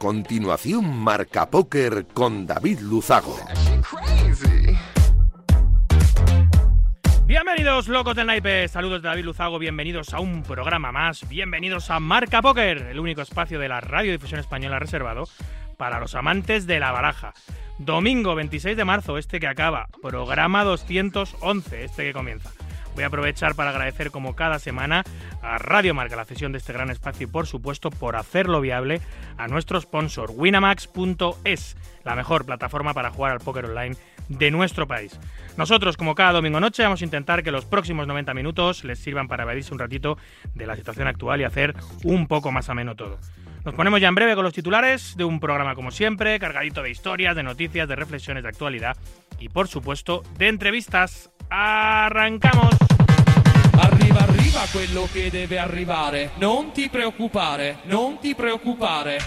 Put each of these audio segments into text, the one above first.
Continuación, Marca Póker con David Luzago. Bienvenidos locos del naipe, saludos de David Luzago, bienvenidos a un programa más, bienvenidos a Marca Póker, el único espacio de la radiodifusión española reservado para los amantes de la baraja. Domingo 26 de marzo, este que acaba, programa 211, este que comienza. Voy a aprovechar para agradecer como cada semana a Radio Marca la cesión de este gran espacio y por supuesto por hacerlo viable a nuestro sponsor winamax.es, la mejor plataforma para jugar al póker online de nuestro país. Nosotros, como cada domingo noche, vamos a intentar que los próximos 90 minutos les sirvan para evadirse un ratito de la situación actual y hacer un poco más ameno todo. Nos ponemos ya en breve con los titulares de un programa como siempre, cargadito de historias, de noticias, de reflexiones de actualidad y por supuesto de entrevistas. ¡Arrancamos! Arriva, arriva quello che deve arrivare. Non ti preoccupare, non ti preoccupare.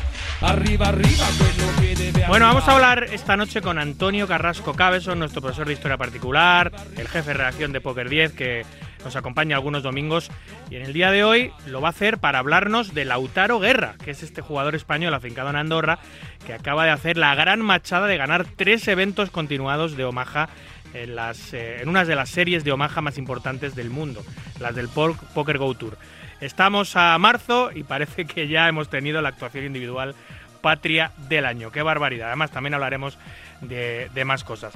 Arriva, arriva quello che debe Bueno, vamos a hablar esta noche con Antonio Carrasco Cabeson, nuestro profesor de historia particular, el jefe de redacción de Poker 10, que nos acompaña algunos domingos. Y en el día de hoy lo va a hacer para hablarnos de Lautaro Guerra, que es este jugador español afincado en Andorra, que acaba de hacer la gran machada de ganar tres eventos continuados de Omaha en, las, eh, en unas de las series de Omaha más importantes del mundo, las del Poker Go Tour. Estamos a marzo y parece que ya hemos tenido la actuación individual patria del año. Qué barbaridad. Además, también hablaremos de, de más cosas.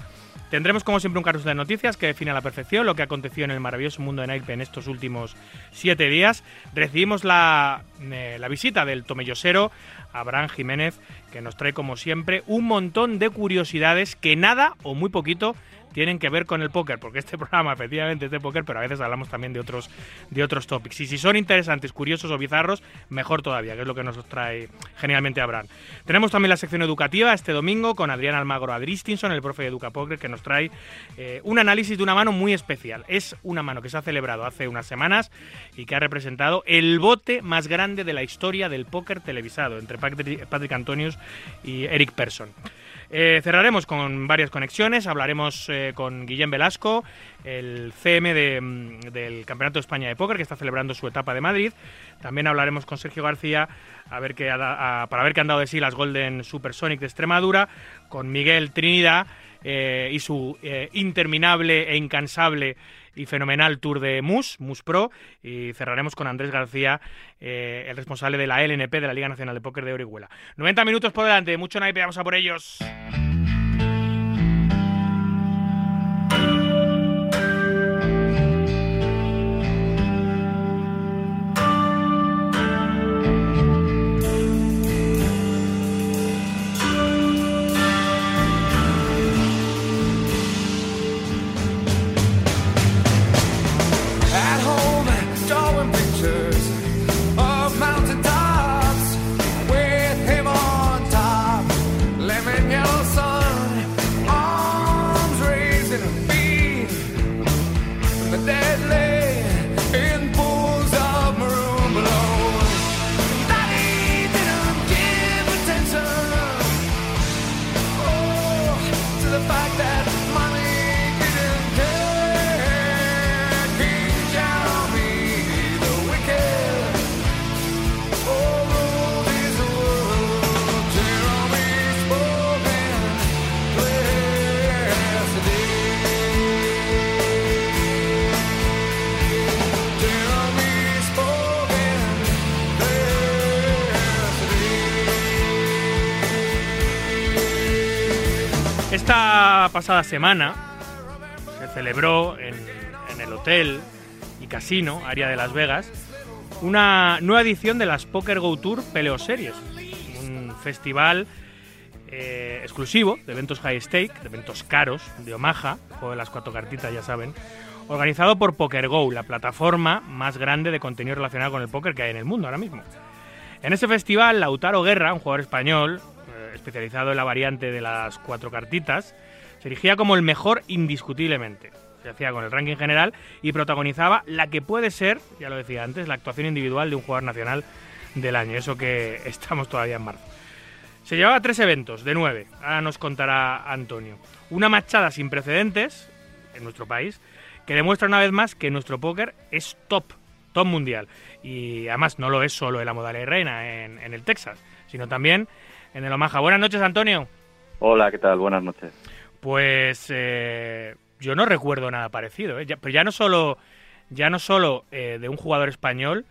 Tendremos como siempre un carrusel de noticias que define a la perfección lo que aconteció en el maravilloso mundo de Naipe en estos últimos siete días. Recibimos la, eh, la visita del tomellosero Abraham Jiménez que nos trae como siempre un montón de curiosidades que nada o muy poquito tienen que ver con el póker, porque este programa efectivamente es de póker, pero a veces hablamos también de otros, de otros topics. Y si son interesantes, curiosos o bizarros, mejor todavía, que es lo que nos trae generalmente Abraham. Tenemos también la sección educativa este domingo con Adrián Almagro Adristinson, el profe de Educa Poker, que nos trae eh, un análisis de una mano muy especial. Es una mano que se ha celebrado hace unas semanas y que ha representado el bote más grande de la historia del póker televisado entre Patrick Antonius y Eric Persson. Eh, cerraremos con varias conexiones, hablaremos eh, con Guillem Velasco, el CM mm, del Campeonato de España de Póker, que está celebrando su etapa de Madrid. También hablaremos con Sergio García a ver a, para ver qué han dado de sí las Golden Supersonic de Extremadura, con Miguel Trinidad eh, y su interminable e incansable y fenomenal tour de MUS, MUS Pro, y cerraremos con Andrés García, eh, el responsable de la LNP, de la Liga Nacional de Póker de Orihuela. 90 minutos por delante, mucho naipe, vamos a por ellos. Pasada semana se celebró en, en el hotel y casino, área de Las Vegas, una nueva edición de las Poker Go Tour Peleo Series, un festival eh, exclusivo de eventos high stake, de eventos caros de Omaha, juego de las cuatro cartitas, ya saben, organizado por PokerGo, la plataforma más grande de contenido relacionado con el póker que hay en el mundo ahora mismo. En ese festival, Lautaro Guerra, un jugador español eh, especializado en la variante de las cuatro cartitas, se erigía como el mejor indiscutiblemente. Se hacía con el ranking general y protagonizaba la que puede ser, ya lo decía antes, la actuación individual de un jugador nacional del año, eso que estamos todavía en marzo. Se llevaba tres eventos de nueve, ahora nos contará Antonio. Una machada sin precedentes en nuestro país, que demuestra una vez más que nuestro póker es top, top mundial. Y además no lo es solo en la modalidad reina en, en el Texas, sino también en el Omaha. Buenas noches, Antonio. Hola, ¿qué tal? Buenas noches. Pues eh, yo no recuerdo nada parecido, ¿eh? pero ya no solo, ya no solo eh, de un jugador español,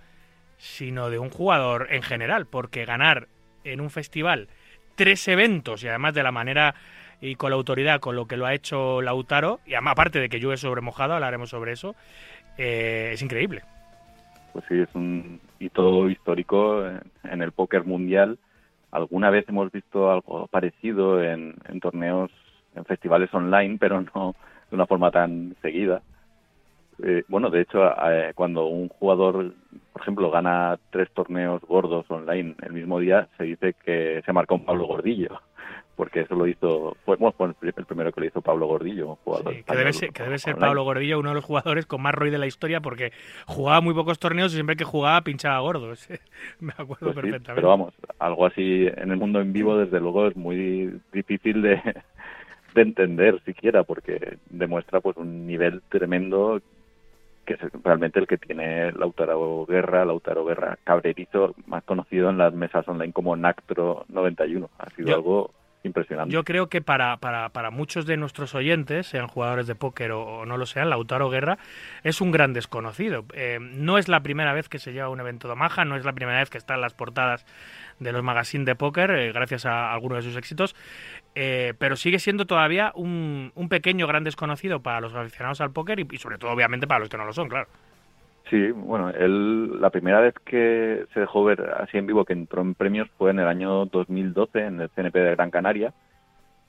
sino de un jugador en general, porque ganar en un festival tres eventos y además de la manera y con la autoridad con lo que lo ha hecho Lautaro, y además, aparte de que llueve sobre mojado, hablaremos sobre eso, eh, es increíble. Pues sí, es un hito histórico en el póker mundial. Alguna vez hemos visto algo parecido en torneos, en festivales online, pero no de una forma tan seguida. Eh, bueno, de hecho, eh, cuando un jugador, por ejemplo, gana tres torneos gordos online el mismo día, se dice que se marcó un Pablo Gordillo, porque eso lo hizo, fue, bueno, el primero que lo hizo Pablo Gordillo, un jugador. Sí, que debe ser, que debe ser Pablo Gordillo uno de los jugadores con más ROI de la historia, porque jugaba muy pocos torneos y siempre que jugaba pinchaba gordos. Me acuerdo Pues sí, perfectamente. pero vamos, algo así en el mundo en vivo, desde luego, es muy difícil de, de entender siquiera, porque demuestra pues un nivel tremendo que es realmente el que tiene Lautaro Guerra, Lautaro Guerra Cabrerizo, más conocido en las mesas online como Nactro 91. Ha sido Yo- algo impresionante. Yo creo que para, para, para muchos de nuestros oyentes, sean jugadores de póker o, no lo sean, Lautaro Guerra es un gran desconocido. Eh, no es la primera vez que se lleva un evento de Omaha, no es la primera vez que está en las portadas de los magazines de póker, eh, gracias a algunos de sus éxitos, eh, pero sigue siendo todavía un, un pequeño gran desconocido para los aficionados al póker y, y sobre todo, obviamente, para los que no lo son, claro. Sí, bueno, él la primera vez que se dejó ver así en vivo que entró en premios fue en el año 2012 en el CNP de Gran Canaria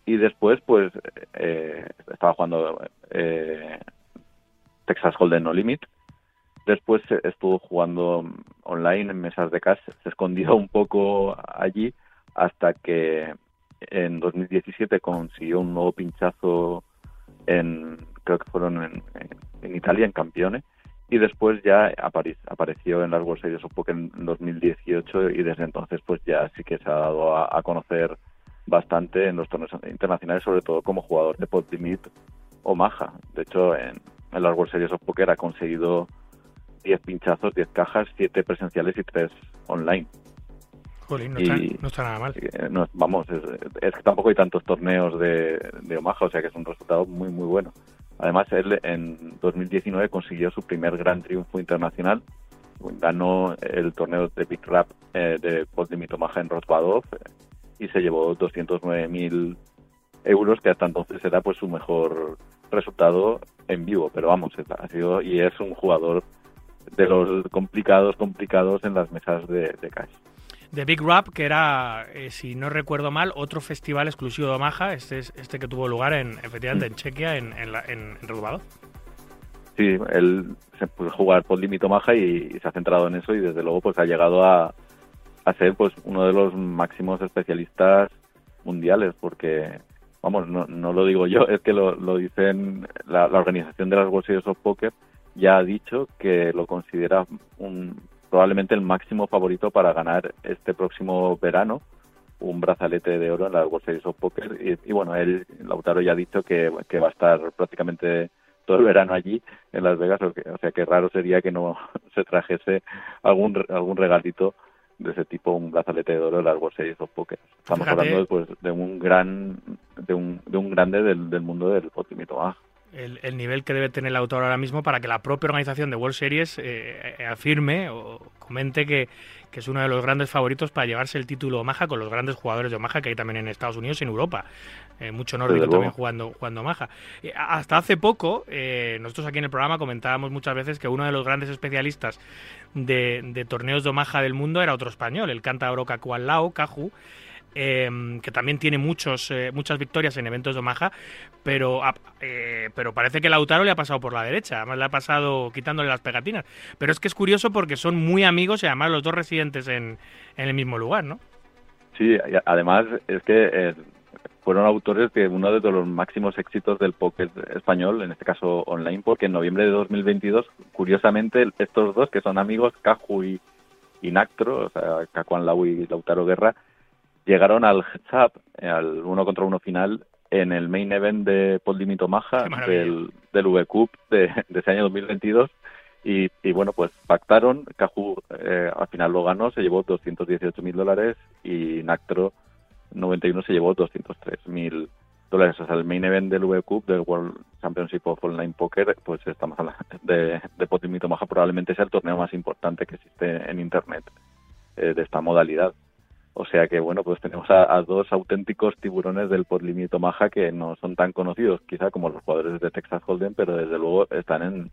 y después pues eh, estaba jugando eh, Texas Hold'em No Limit. Después estuvo jugando online en mesas de cash, se escondió un poco allí hasta que en 2017 consiguió un nuevo pinchazo en creo que fueron en, en- en Italia en Campione y después ya apare- apareció en las World Series of Poker en 2018 y desde entonces pues ya sí que se ha dado a, a conocer bastante en los torneos internacionales, sobre todo como jugador de Pot Limit o Maja. De hecho, en, en las World Series of Poker ha conseguido 10 pinchazos, 10 cajas, 7 presenciales y 3 online. Jolín, no, Y- está, no está nada mal. Eh, no, vamos, es, es que tampoco hay tantos torneos de, de Omaha, o sea que es un resultado muy, muy bueno. Además, él en 2019 consiguió su primer gran triunfo internacional. Ganó el torneo de Big Rap eh, de Pot Limit Omaha en Rosbadov eh, y se llevó 209.000 euros, que hasta entonces era pues su mejor resultado en vivo. Pero vamos, ha sido y es un jugador de los complicados, complicados en las mesas de, de cash. The Big Rap, que era, eh, si no recuerdo mal, otro festival exclusivo de Omaha, este, es, este que tuvo lugar en, efectivamente en Chequia, en, en, en, en Rosbadov. Sí, él se puede jugar por límite Omaha y, y se ha centrado en eso y desde luego pues ha llegado a, a ser pues uno de los máximos especialistas mundiales porque vamos no, no lo digo yo es que lo, lo dicen la, la organización de las World Series of Poker ya ha dicho que lo considera un, probablemente el máximo favorito para ganar este próximo verano un brazalete de oro en las World Series of Poker y, y bueno él Lautaro ya ha dicho que, que va a estar prácticamente todo el verano allí en Las Vegas, o, que- o sea que raro sería que no se trajese algún algún regalito de ese tipo, un brazalete de oro de las World Series of Poker. Estamos Fíjate. hablando pues, de un gran de un, de un grande del, del mundo del Potimito Omaha. El, el nivel que debe tener el autor ahora mismo para que la propia organización de World Series eh, eh, afirme o comente que, que es uno de los grandes favoritos para llevarse el título Omaha con los grandes jugadores de Omaha que hay también en Estados Unidos y en Europa. Eh, mucho nórdico también jugando, jugando Omaha. Eh, hasta hace poco, nosotros aquí en el programa comentábamos muchas veces que uno de los grandes especialistas de, de torneos de Omaha del mundo era otro español, el cántabro Cacualao, Caju, eh, que también tiene muchos, eh, muchas victorias en eventos de Omaha, pero, eh, pero parece que Lautaro le ha pasado por la derecha, además le ha pasado quitándole las pegatinas. Pero es que es curioso porque son muy amigos y además los dos residentes en, en el mismo lugar, ¿no? Sí, además es que eh, fueron autores de uno de los máximos éxitos del póker español, en este caso online, porque en noviembre de 2022, curiosamente, estos dos, que son amigos, Caju y, y Nactro, o sea, Cacuan Lau y Lautaro Guerra, llegaron al Heads Up, al uno contra uno final, en el main event de Paul Qué maravilla. del, del V-Cup de, de ese año 2022 Y, y bueno, pues pactaron, Caju eh, al final lo ganó, se llevó 218 mil dólares y Nactro 91 se llevó 203 mil dólares. O sea, el main event del V Cup, del World Championship of Online Poker, pues estamos hablando de, de Omaha, probablemente sea el torneo más importante que existe en Internet eh, de esta modalidad. O sea que, bueno, pues tenemos a, a dos auténticos tiburones del Pot Limit Omaha que no son tan conocidos quizá como los jugadores de Texas Hold'em, pero desde luego están en,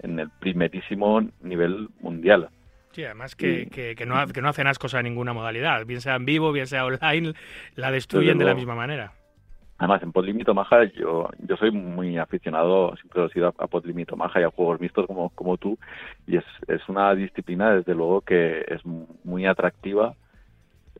en el primerísimo nivel mundial. Sí, además que, que, que no, que no hacen ascos a ninguna modalidad, bien sea en vivo, bien sea online, la destruyen de la misma manera. Además, en Podlimit Omaha yo, yo soy muy aficionado, siempre lo he sido a, a Podlimit Omaha y a juegos mixtos como, como tú, y es, es una disciplina, desde luego, que es muy atractiva.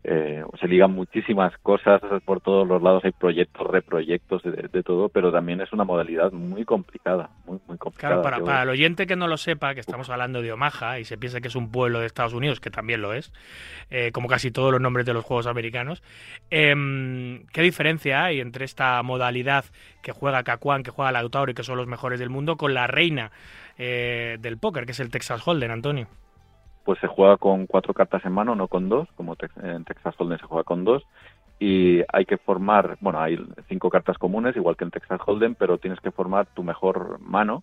Eh, se ligan muchísimas cosas por todos los lados, hay proyectos, reproyectos, de, de todo, pero también es una modalidad muy complicada, muy, muy complicada. Claro, para, el oyente que no lo sepa, que estamos hablando de Omaha y se piensa que es un pueblo de Estados Unidos, que también lo es, eh, como casi todos los nombres de los juegos americanos, em, ¿qué diferencia hay entre esta modalidad que juega Cacuán, que juega Lautaro y que son los mejores del mundo, con la reina eh, del póker, que es el Texas Hold'em, Antonio? Pues se juega con cuatro cartas en mano, no con dos, como en Texas Hold'em se juega con dos, y hay que formar, bueno, hay cinco cartas comunes, igual que en Texas Hold'em, pero tienes que formar tu mejor mano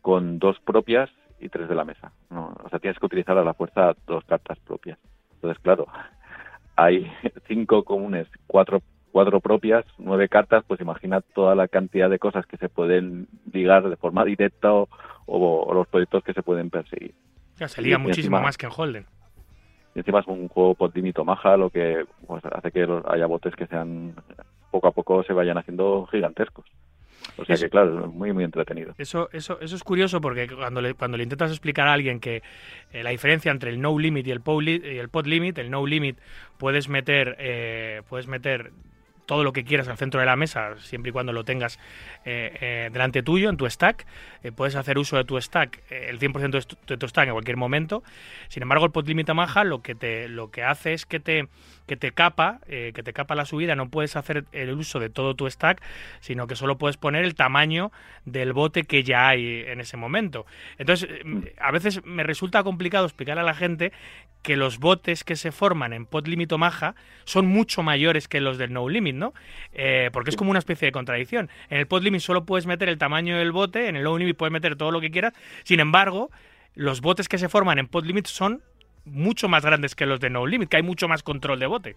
con dos propias y tres de la mesa. ¿no? O sea, tienes que utilizar a la fuerza dos cartas propias. Entonces, claro, hay cinco comunes, cuatro cuatro propias, nueve cartas, pues imagina toda la cantidad de cosas que se pueden ligar de forma directa o los proyectos que se pueden perseguir. Ya, se liga muchísimo encima- más que en Hold'em. Y encima es un juego por límite maja, lo que pues, hace que haya botes que sean poco a poco se vayan haciendo gigantescos. O sea que claro, es muy muy entretenido. Eso, eso, eso es curioso porque cuando le, cuando le intentas explicar a alguien que eh, la diferencia entre el no limit y el, y el pot limit, el no limit puedes meter, eh, puedes meter todo lo que quieras al centro de la mesa, siempre y cuando lo tengas eh, eh, delante tuyo, en tu stack. Eh, puedes hacer uso de tu stack, el 100% de tu, stack en cualquier momento. Sin embargo, el pot limit Amaja lo que te lo que hace es que te que te capa, eh, que te capa la subida, no puedes hacer el uso de todo tu stack, sino que solo puedes poner el tamaño del bote que ya hay en ese momento. Entonces, eh, a veces me resulta complicado explicar a la gente que los botes que se forman en pot limit Omaha son mucho mayores que los del no limit, ¿no? Eh, porque es como una especie de contradicción. En el pot limit solo puedes meter el tamaño del bote, en el no limit puedes meter todo lo que quieras. Sin embargo, los botes que se forman en pot limit son mucho más grandes que los de no limit, que hay mucho más control de bote.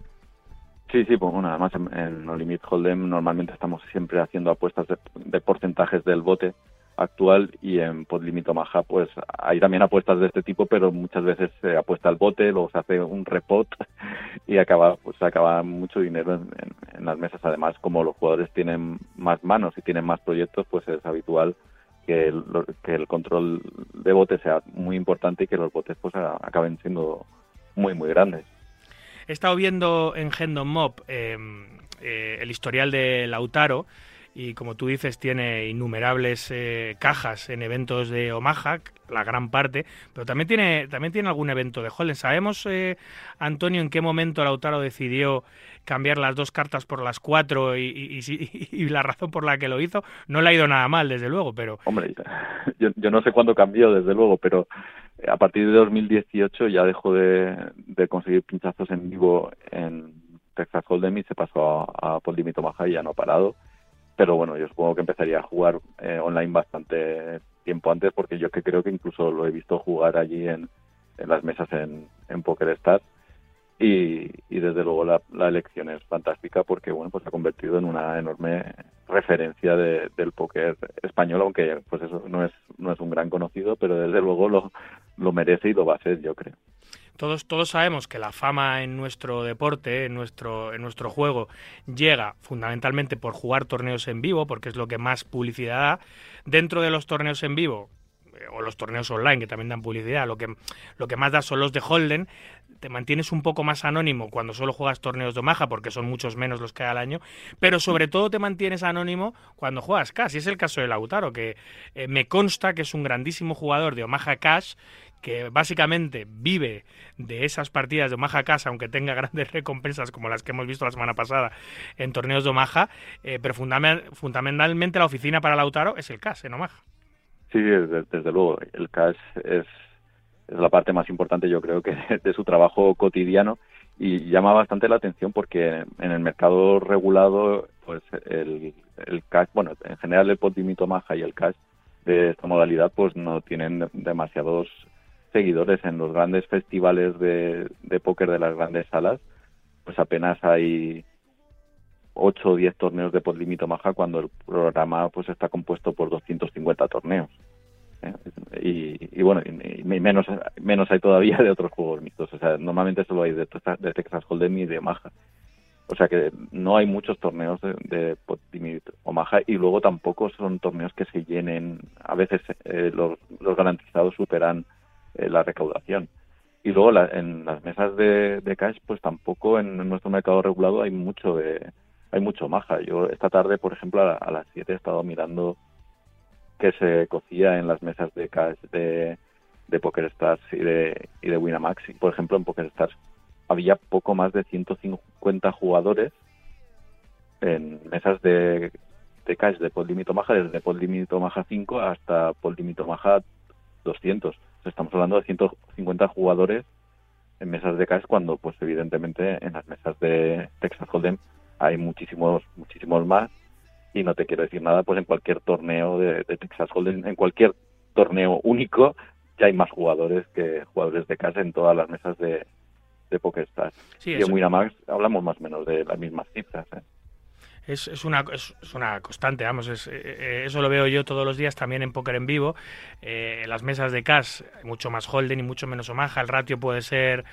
Sí, sí, pues bueno, además en, No Limit Hold'em normalmente estamos siempre haciendo apuestas de, de porcentajes del bote actual y en Podlimit Omaha pues hay también apuestas de este tipo, pero muchas veces se apuesta al bote, luego se hace un repot y acaba pues acaba mucho dinero en, en- en las mesas. Además, como los jugadores tienen más manos y tienen más proyectos, pues es habitual que el, que el control de bote sea muy importante y que los botes pues acaben siendo muy muy grandes. He estado viendo en Hendon Mob eh, eh, el historial de Lautaro y como tú dices tiene innumerables eh, cajas en eventos de Omaha, la gran parte, pero también tiene también tiene algún evento de Holden. ¿Sabemos, eh, Antonio, en qué momento Lautaro decidió cambiar las dos cartas por las cuatro y, y- la razón por la que lo hizo? No le ha ido nada mal, desde luego, pero Hombre, yo, yo no sé cuándo cambió, desde luego, pero a partir de 2018 ya dejó de, de conseguir pinchazos en vivo en Texas Hold'em y se pasó a, a Poldimit Omaha y ya no ha parado. Pero bueno, yo supongo que empezaría a jugar eh, online bastante tiempo antes porque yo que creo que incluso lo he visto jugar allí en, las mesas en, en Poker Stars. Y, desde luego la, la elección es fantástica porque bueno pues se ha convertido en una enorme referencia de- del póker español aunque pues eso no es no es un gran conocido pero desde luego lo, lo merece y lo va a ser yo creo Todos, todos sabemos que la fama en nuestro deporte, en nuestro, en nuestro juego, llega fundamentalmente por jugar torneos en vivo, porque es lo que más publicidad da. Dentro de los torneos en vivo, eh, o los torneos online, que también dan publicidad, lo que, lo que más da son los de Holden. Te mantienes un poco más anónimo cuando solo juegas torneos de Omaha, porque son muchos menos los que hay al año, pero sobre todo te mantienes anónimo cuando juegas Cash. Y es el caso de Lautaro, que eh, me consta que es un grandísimo jugador de Omaha Cash, que básicamente vive de esas partidas de Omaha Cash, aunque tenga grandes recompensas como las que hemos visto la semana pasada en torneos de Omaha, eh, pero fundamental- fundamentalmente la oficina para Lautaro es el Cash en Omaha. Sí, desde, luego. El cash es, es la parte más importante, yo creo, que de, su trabajo cotidiano y llama bastante la atención porque en el mercado regulado, pues el, el cash, bueno, en general el pot maja y el cash de esta modalidad, pues no tienen demasiados seguidores en los grandes festivales de, de póker de las grandes salas, pues apenas hay 8 o 10 torneos de pot maja cuando el programa pues está compuesto por 250 torneos. ¿eh? Y, bueno, y, menos menos hay todavía de otros juegos mixtos. O sea, normalmente solo hay de, Texas Hold'em y de Maja. O sea que no hay muchos torneos de, de o Maja y luego tampoco son torneos que se llenen. A veces eh, los, los, garantizados superan eh, la recaudación. Y luego en las mesas de, cash, pues tampoco en, nuestro mercado regulado hay mucho de hay mucho Maja. Yo esta tarde, por ejemplo, a, a las 7 he estado mirando que se cocía en las mesas de cash de, de Poker Stars y de, y de Winamax. por ejemplo, en Poker Stars había poco más de 150 jugadores en mesas de, cash de Limit Maja, desde Limit Maja 5 hasta Limit Maja 200. Estamos hablando de 150 jugadores en mesas de cash cuando, pues evidentemente, en las mesas de Texas Hold'em hay muchísimos, muchísimos más y no te quiero decir nada, pues en cualquier torneo de, Texas Hold'em, en cualquier torneo único, ya hay más jugadores que jugadores de casa en todas las mesas de, de PokerStars. y en Winamax hablamos más o menos de las mismas cifras. ¿eh? Es, es, una, es, una constante, vamos, es, eh, eh, eso lo veo yo todos los días también en póker en vivo. en las mesas de cash mucho más Holden y mucho menos Omaha, el ratio puede ser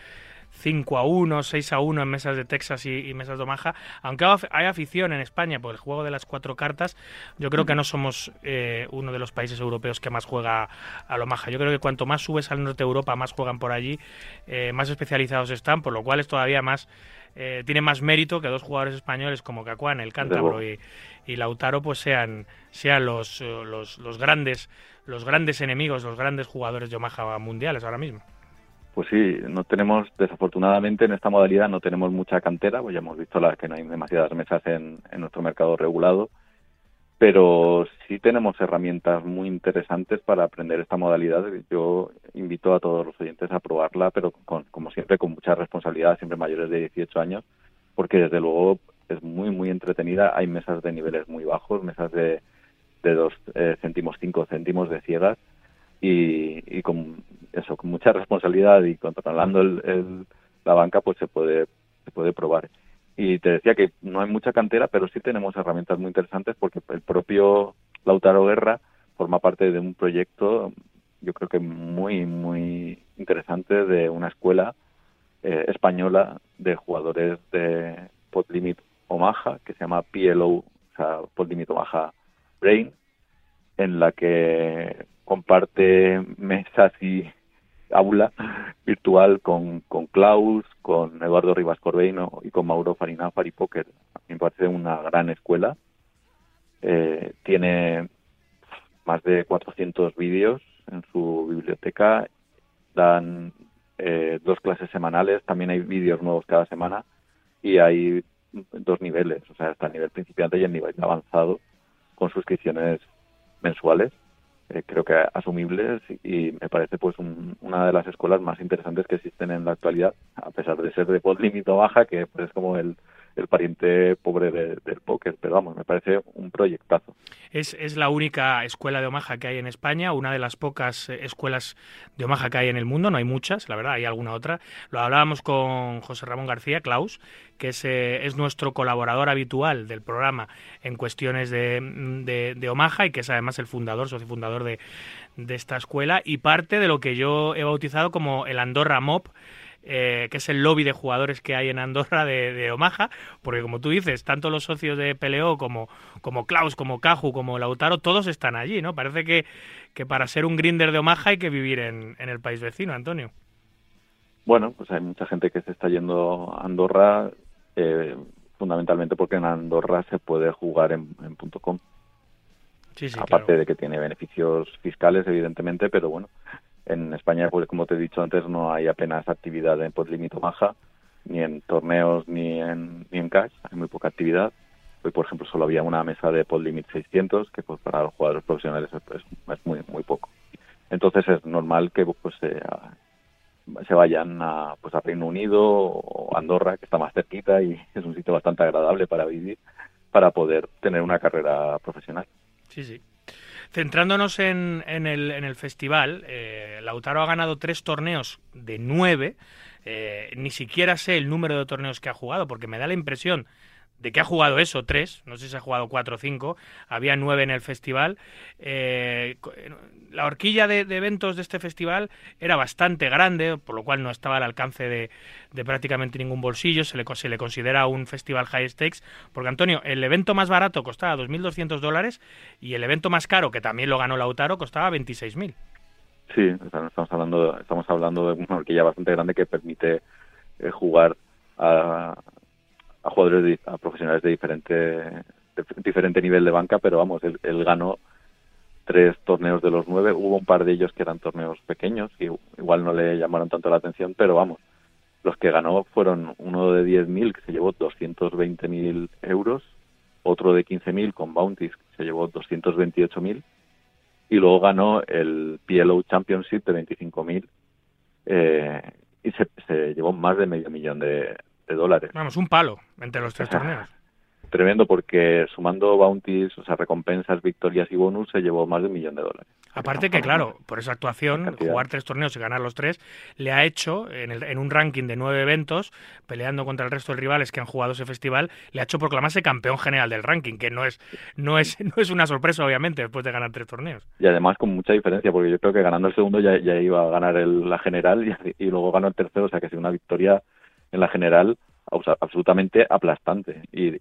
5 a 1, 6 a 1 en mesas de Texas y, mesas de Omaha. Aunque hay afición en España por el juego de las cuatro cartas, yo creo que no somos eh, uno de los países europeos que más juega al Omaha. Yo creo que cuanto más subes al norte de Europa, más juegan por allí, eh, más especializados están, por lo cual es todavía más. Eh, tiene más mérito que dos jugadores españoles como Cacuán, el Cántabro y, y, Lautaro pues sean, sean los, los, los, grandes los grandes enemigos, los grandes jugadores de Omaha mundiales ahora mismo. Pues sí, no tenemos, desafortunadamente en esta modalidad no tenemos mucha cantera, pues ya hemos visto la, que no hay demasiadas mesas en, nuestro mercado regulado, pero sí tenemos herramientas muy interesantes para aprender esta modalidad. Yo invito a todos los oyentes a probarla, pero con, como siempre con mucha responsabilidad, siempre mayores de 18 años, porque desde luego es muy, muy entretenida. Hay mesas de niveles muy bajos, mesas de, de 2 eh, céntimos, 5 céntimos de ciegas, y, con eso con mucha responsabilidad y controlando el, la banca pues se puede se puede probar y te decía que no hay mucha cantera pero sí tenemos herramientas muy interesantes porque el propio Lautaro Guerra forma parte de un proyecto yo creo que muy muy interesante de una escuela eh, española de jugadores de Podlimit Omaha que se llama PLO o sea Podlimit Omaha Brain en la que comparte mesas y aula virtual con, con Klaus, con Eduardo Rivas Corbeino y con Mauro Farina. A mí me parece una gran escuela. Eh, tiene más de 400 vídeos en su biblioteca. Dan eh, dos clases semanales. También hay vídeos nuevos cada semana. Y hay dos niveles, o sea, está el nivel principiante y el nivel avanzado, con suscripciones mensuales eh, creo que asumibles y me parece pues una de las escuelas más interesantes que existen en la actualidad, a pesar de ser de pod límite baja, que pues, es como el, el pariente pobre del póker, pero vamos, me parece un proyectazo. Es, es la única escuela de Omaha que hay en España, una de las pocas eh, escuelas de Omaha que hay en el mundo, no hay muchas, la verdad, hay alguna otra. Lo hablábamos con José Ramón García, Klaus, que es, eh, es nuestro colaborador habitual del programa en cuestiones de, de, Omaha y que es además el fundador, socio fundador de, de esta escuela y parte de lo que yo he bautizado como el Andorra Mob, eh, que es el lobby de jugadores que hay en Andorra de, Omaha, porque como tú dices, tanto los socios de PLO como, como Klaus, como Caju, como Lautaro, todos están allí, ¿no? Parece que, que para ser un grinder de Omaha hay que vivir en, en el país vecino, Antonio. Bueno, pues hay mucha gente que se está yendo a Andorra, eh, fundamentalmente porque en Andorra se puede jugar en, en .com. Sí, sí, Aparte de que tiene beneficios fiscales, evidentemente, pero bueno, en España, pues como te he dicho antes, no hay apenas actividad en Podlimito Maja, ni en torneos ni en, ni en cash, hay muy poca actividad. Hoy, por ejemplo, solo había una mesa de Pod Limit 600, que pues para los jugadores profesionales es, muy muy poco. Entonces es normal que pues se, se vayan a, pues a Reino Unido o Andorra, que está más cerquita y es un sitio bastante agradable para vivir, para poder tener una carrera profesional. Sí, sí. Centrándonos en, el, el festival, eh, Lautaro ha ganado tres torneos de nueve. Eh, ni siquiera sé el número de torneos que ha jugado, porque me da la impresión de que ha jugado eso, tres, no sé si ha jugado cuatro o cinco, había nueve en el festival. Eh, la horquilla de, eventos de este festival era bastante grande, por lo cual no estaba al alcance de, prácticamente ningún bolsillo, se le, se le considera un festival high stakes, porque Antonio, el evento más barato costaba 2.200 dólares y el evento más caro, que también lo ganó Lautaro, costaba 26.000. Sí, estamos hablando, estamos hablando de una horquilla bastante grande que permite eh, jugar a, a jugadores, a profesionales de diferente, de diferente nivel de banca, pero vamos, él, ganó tres torneos de los nueve. Hubo un par de ellos que eran torneos pequeños, y igual no le llamaron tanto la atención, pero vamos, los que ganó fueron uno de 10.000 que se llevó 220.000 euros, otro de 15.000 con bounties que se llevó 228.000 y luego ganó el PLO Championship de 25.000 eh, y se, se llevó más de medio millón de, de dólares. Vamos, un palo entre los tres torneos. Tremendo porque sumando bounties, o sea, recompensas, victorias y bonus, se llevó más de un millón de dólares. Aparte que, claro, por esa actuación, jugar tres torneos y ganar los tres, le ha hecho, en, el, en un ranking de nueve eventos, peleando contra el resto de rivales que han jugado ese festival, le ha hecho proclamarse campeón general del ranking, que no es, no es, no es una sorpresa, obviamente, después de ganar tres torneos. Y además con mucha diferencia, porque yo creo que ganando el segundo ya, ya iba a ganar el, la general y, y luego ganó el tercero, o sea que es una victoria en la general absolutamente aplastante. Y,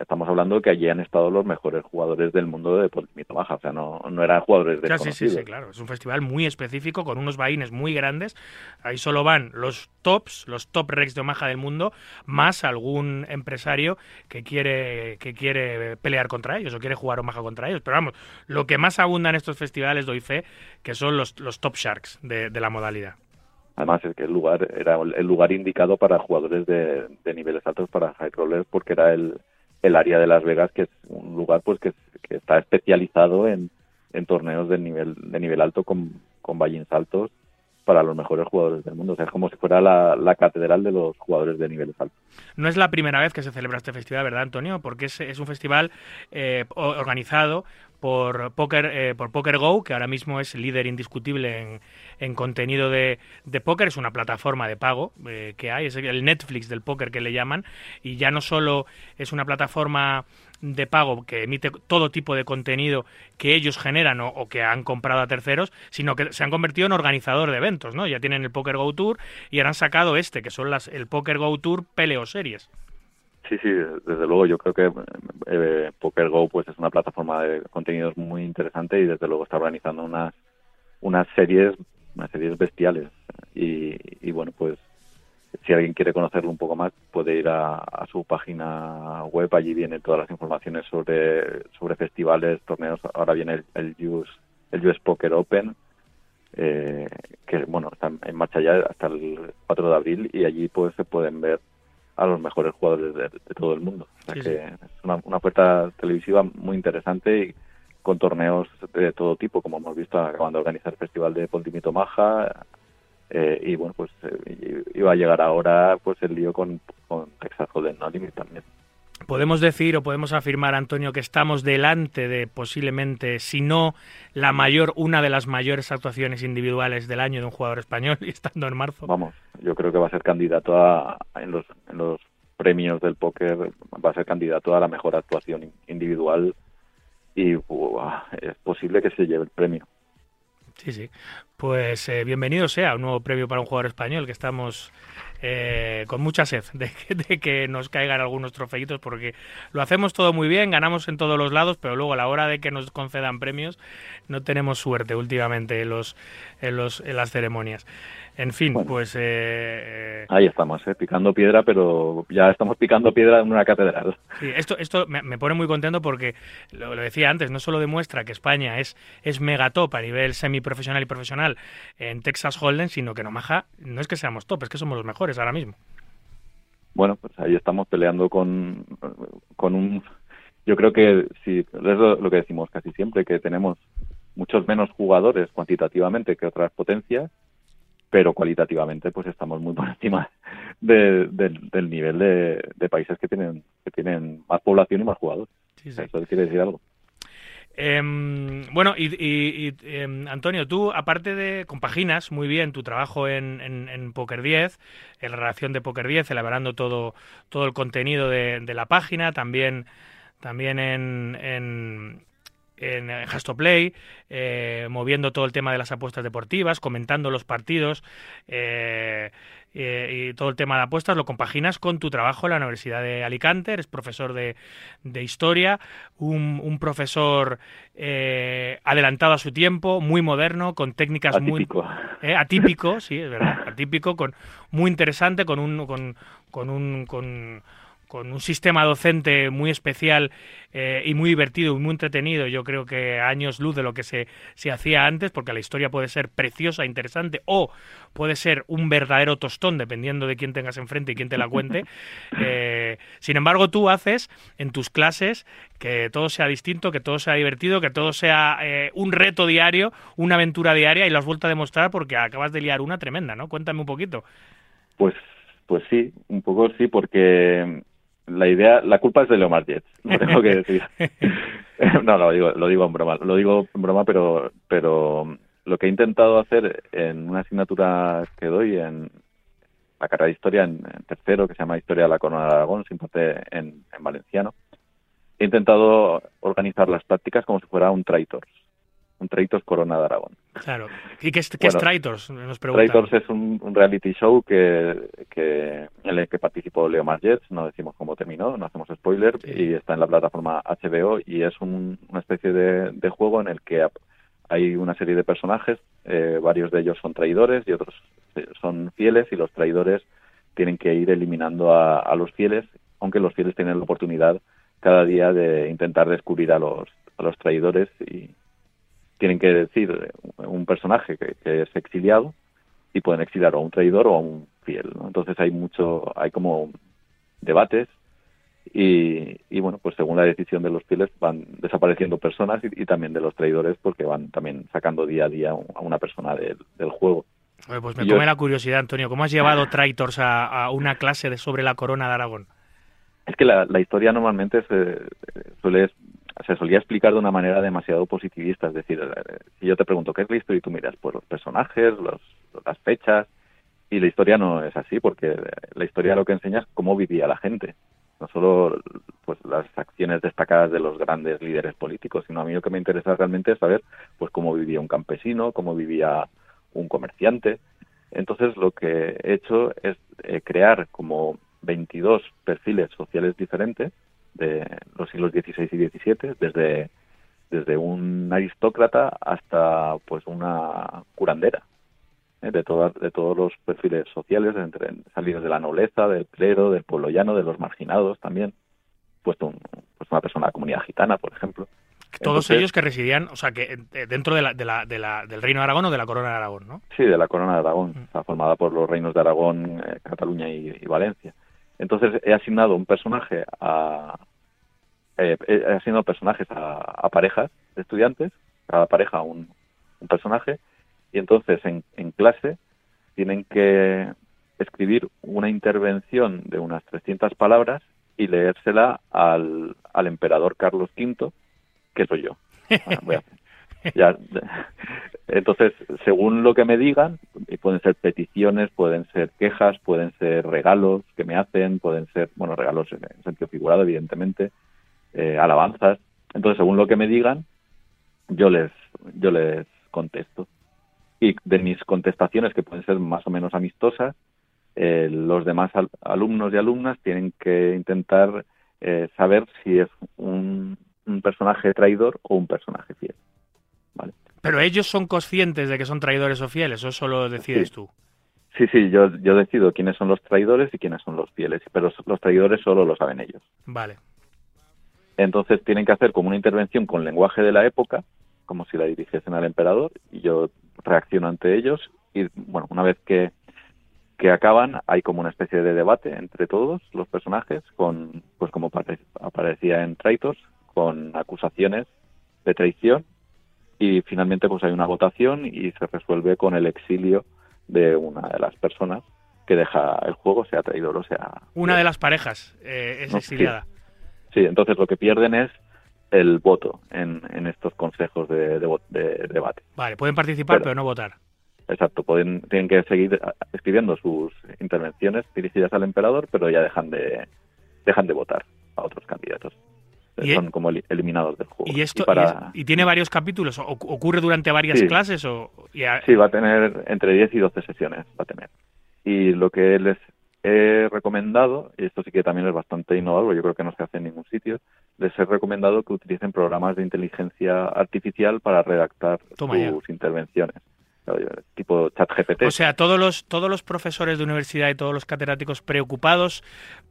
estamos hablando de que allí han estado los mejores jugadores del mundo de mito baja, o sea, no, no eran jugadores de sí, sí, sí, claro, es un festival muy específico con unos vaines muy grandes, ahí solo van los tops, los top rex de Omaha del mundo, más algún empresario que quiere que quiere pelear contra ellos o quiere jugar Omaha contra ellos, pero vamos, lo que más abunda en estos festivales doy fe que son los, los top sharks de la modalidad. Además es que el lugar era el lugar indicado para jugadores de, niveles altos para high rollers porque era el, el área de Las Vegas que es un lugar pues que, está especializado en, en torneos de nivel de nivel alto con, con altos para los mejores jugadores del mundo. O sea, es como si fuera la, catedral de los jugadores de niveles altos. No es la primera vez que se celebra este festival, ¿verdad, Antonio? Porque es, es un festival eh, organizado por Poker, eh, por Poker Go, que ahora mismo es líder indiscutible en, en contenido de, de, póker. Es una plataforma de pago eh, que hay, es el Netflix del póker que le llaman. Y ya no solo es una plataforma de pago que emite todo tipo de contenido que ellos generan o, que han comprado a terceros, sino que se han convertido en organizador de eventos, ¿no? Ya tienen el Poker Go Tour y ahora han sacado este, que son las el Poker Go Tour Peleo Series. Sí, sí, desde luego yo creo que eh, Poker Go pues es una plataforma de contenidos muy interesante y desde luego está organizando unas unas series unas series bestiales. Y, y bueno pues si alguien quiere conocerlo un poco más puede ir a, su página web. Allí vienen todas las informaciones sobre sobre festivales torneos. Ahora viene el, el US el US Poker Open eh, que bueno está en marcha ya hasta el 4 de abril y allí pues se pueden ver a los mejores jugadores de, todo el mundo. O sea que es una, una oferta televisiva muy interesante y con torneos de todo tipo, como hemos visto acabando de organizar el Festival de Pontimito Maja. Eh, y bueno, pues eh, iba a llegar ahora pues el lío con, con Texas Hold'em No Limit también. Podemos decir o podemos afirmar, Antonio, que estamos delante de posiblemente, si no la mayor, una de las mayores actuaciones individuales del año de un jugador español, y estando en marzo. Vamos, yo creo que va a ser candidato a, en, los, en los premios del póker, va a ser candidato a la mejor actuación individual y es posible que se lleve el premio. Sí, sí. Pues eh, bienvenido sea un nuevo premio para un jugador español que estamos eh, con mucha sed de, que nos caigan algunos trofeitos porque lo hacemos todo muy bien, ganamos en todos los lados, pero luego a la hora de que nos concedan premios no tenemos suerte últimamente en, los, en, los, en las ceremonias. En fin, pues... Eh, ahí estamos, eh, picando piedra, pero ya estamos picando piedra en una catedral. Sí, esto, esto me, pone muy contento porque, lo, decía antes, no solo demuestra que España es, es megatop a nivel semiprofesional y profesional en Texas Hold'em, sino que en Omaha no es que seamos top, es que somos los mejores ahora mismo. Bueno, pues ahí estamos peleando con, con un yo creo que si es lo, lo que decimos casi siempre, que tenemos muchos menos jugadores cuantitativamente que otras potencias, pero cualitativamente pues estamos muy por encima de- del- del nivel de, de países que tienen que tienen más población y más jugadores. Sí, sí. Eso quiere decir algo. Em, bueno, y, y- y, em, Antonio, tú, aparte de compaginas muy bien tu trabajo en, en, Poker 10, en la redacción de Poker 10, elaborando todo, todo el contenido de, de la página, también, también en, en, en Hastoplay, eh, moviendo todo el tema de las apuestas deportivas, comentando los partidos eh, eh, y todo el tema de apuestas, lo compaginas con tu trabajo en la Universidad de Alicante, eres profesor de, de historia, un, un profesor eh, adelantado a su tiempo, muy moderno, con técnicas muy Atípico. eh, atípico, sí, es verdad, atípico, con muy interesante, con un con, con un con, con un sistema docente muy especial eh, y muy divertido y muy entretenido. Yo creo que a años luz de lo que se, se hacía antes, porque la historia puede ser preciosa, interesante, o puede ser un verdadero tostón, dependiendo de quién tengas enfrente y quién te la cuente. Eh, sin embargo, tú haces en tus clases que todo sea distinto, que todo sea divertido, que todo sea eh, un reto diario, una aventura diaria, y lo has vuelto a demostrar porque acabas de liar una tremenda, ¿no? Cuéntame un poquito. Pues, pues sí, un poco sí, porque la idea, la culpa es de Leomar Jets, lo tengo que decir. no, lo digo, lo digo en broma, lo digo en broma, pero, pero lo que he intentado hacer en una asignatura que doy en la carrera de historia en, en tercero, que se llama Historia de la Corona de Aragón, se imparte en, en valenciano, he intentado organizar las prácticas como si fuera un Traitors, un Traitors Corona de Aragón. Claro. ¿Y qué es, qué es Bueno, Traitors? Nos preguntan. Traitors es un, un reality show que, que en el que participó Leo Margets, no decimos cómo terminó, no hacemos spoiler, Sí. y está en la plataforma HBO y es un- una especie de, de juego en el que hay una serie de personajes, eh, varios de ellos son traidores y otros eh, son fieles y los traidores tienen que ir eliminando a, a los fieles, aunque los fieles tienen la oportunidad cada día de intentar descubrir a los, a los traidores y tienen que decir un personaje que, que es exiliado y pueden exiliar o a un traidor o a un fiel. ¿no? Entonces hay mucho, hay como debates y, y bueno, pues según la decisión de los fieles van desapareciendo personas y, y también de los traidores porque van también sacando día a día a una persona del, del juego. Oye, pues me come la curiosidad, Antonio. ¿Cómo has llevado Traitors a, a una clase de sobre la corona de Aragón? Es que la, la historia normalmente se, suele, se solía explicar de una manera demasiado positivista. Es decir, eh, si yo te pregunto qué es la historia y tú miras pues los personajes, los, las fechas, y la historia no es así, porque la historia lo que enseña es cómo vivía la gente. No solo pues las acciones destacadas de los grandes líderes políticos, sino a mí lo que me interesa realmente es saber pues cómo vivía un campesino, cómo vivía un comerciante. Entonces lo que he hecho es eh, crear como 22 perfiles sociales diferentes de los siglos XVI y XVII, desde, desde un aristócrata hasta pues una curandera, ¿eh? de, todas, de todos los perfiles sociales, entre salidos de la nobleza, del clero, del pueblo llano, de los marginados también, puesto un, pues una persona de la comunidad gitana, por ejemplo. Todos Entonces- ellos que residían, o sea, que eh, dentro de la, de la, de la, del Reino de Aragón o de la corona de Aragón, ¿no? Sí, de la Corona de Aragón, Mm. formada por los reinos de Aragón, eh, Cataluña y, y Valencia. Entonces he asignado un personaje a eh, he asignado personajes a, a parejas de estudiantes, cada pareja un, un personaje, y entonces en, en clase tienen que escribir una intervención de unas 300 palabras y leérsela al, al emperador Carlos V, que soy yo. Bueno, voy a- entonces, según lo que me digan, pueden ser peticiones, pueden ser quejas, pueden ser regalos que me hacen, pueden ser, bueno, regalos en en sentido figurado, evidentemente, eh, alabanzas. Entonces, según lo que me digan, yo les, yo les contesto. Y de mis contestaciones, que pueden ser más o menos amistosas, eh, los demás al- alumnos y alumnas tienen que intentar eh, saber si es un personaje traidor o un personaje fiel. Pero ellos son conscientes de que son traidores o fieles, o eso lo decides Sí. tú. Sí, sí, yo, yo decido quiénes son los traidores y quiénes son los fieles, pero los traidores solo lo saben ellos. Vale. Entonces tienen que hacer como una intervención con lenguaje de la época, como si la dirigiesen al emperador, y yo reacciono ante ellos y, bueno, una vez que, que acaban, hay como una especie de debate entre todos los personajes, con, pues como aparecía en Traitors, con acusaciones de traición y finalmente pues hay una votación y se resuelve con el exilio de una de las personas que deja el juego, sea traidor o sea... Una de las parejas eh, es exiliada. Sí. entonces lo que pierden es el voto en, en estos consejos de, debate. Vale, pueden participar pero no votar. Exacto, pueden, tienen que seguir escribiendo sus intervenciones dirigidas al emperador, pero ya dejan de, dejan de votar a otros candidatos. Son como eliminados del juego. ¿Y esto y, tiene varios capítulos? ¿Ocurre durante varias clases? O, Sí, va a tener entre 10 y 12 sesiones. Va a tener. Y lo que les he recomendado, y esto sí que también es bastante innovador, yo creo que no se hace en ningún sitio, les he recomendado que utilicen programas de inteligencia artificial para redactar sus intervenciones tipo chat GPT. O sea, todos los, todos los profesores de universidad y todos los catedráticos preocupados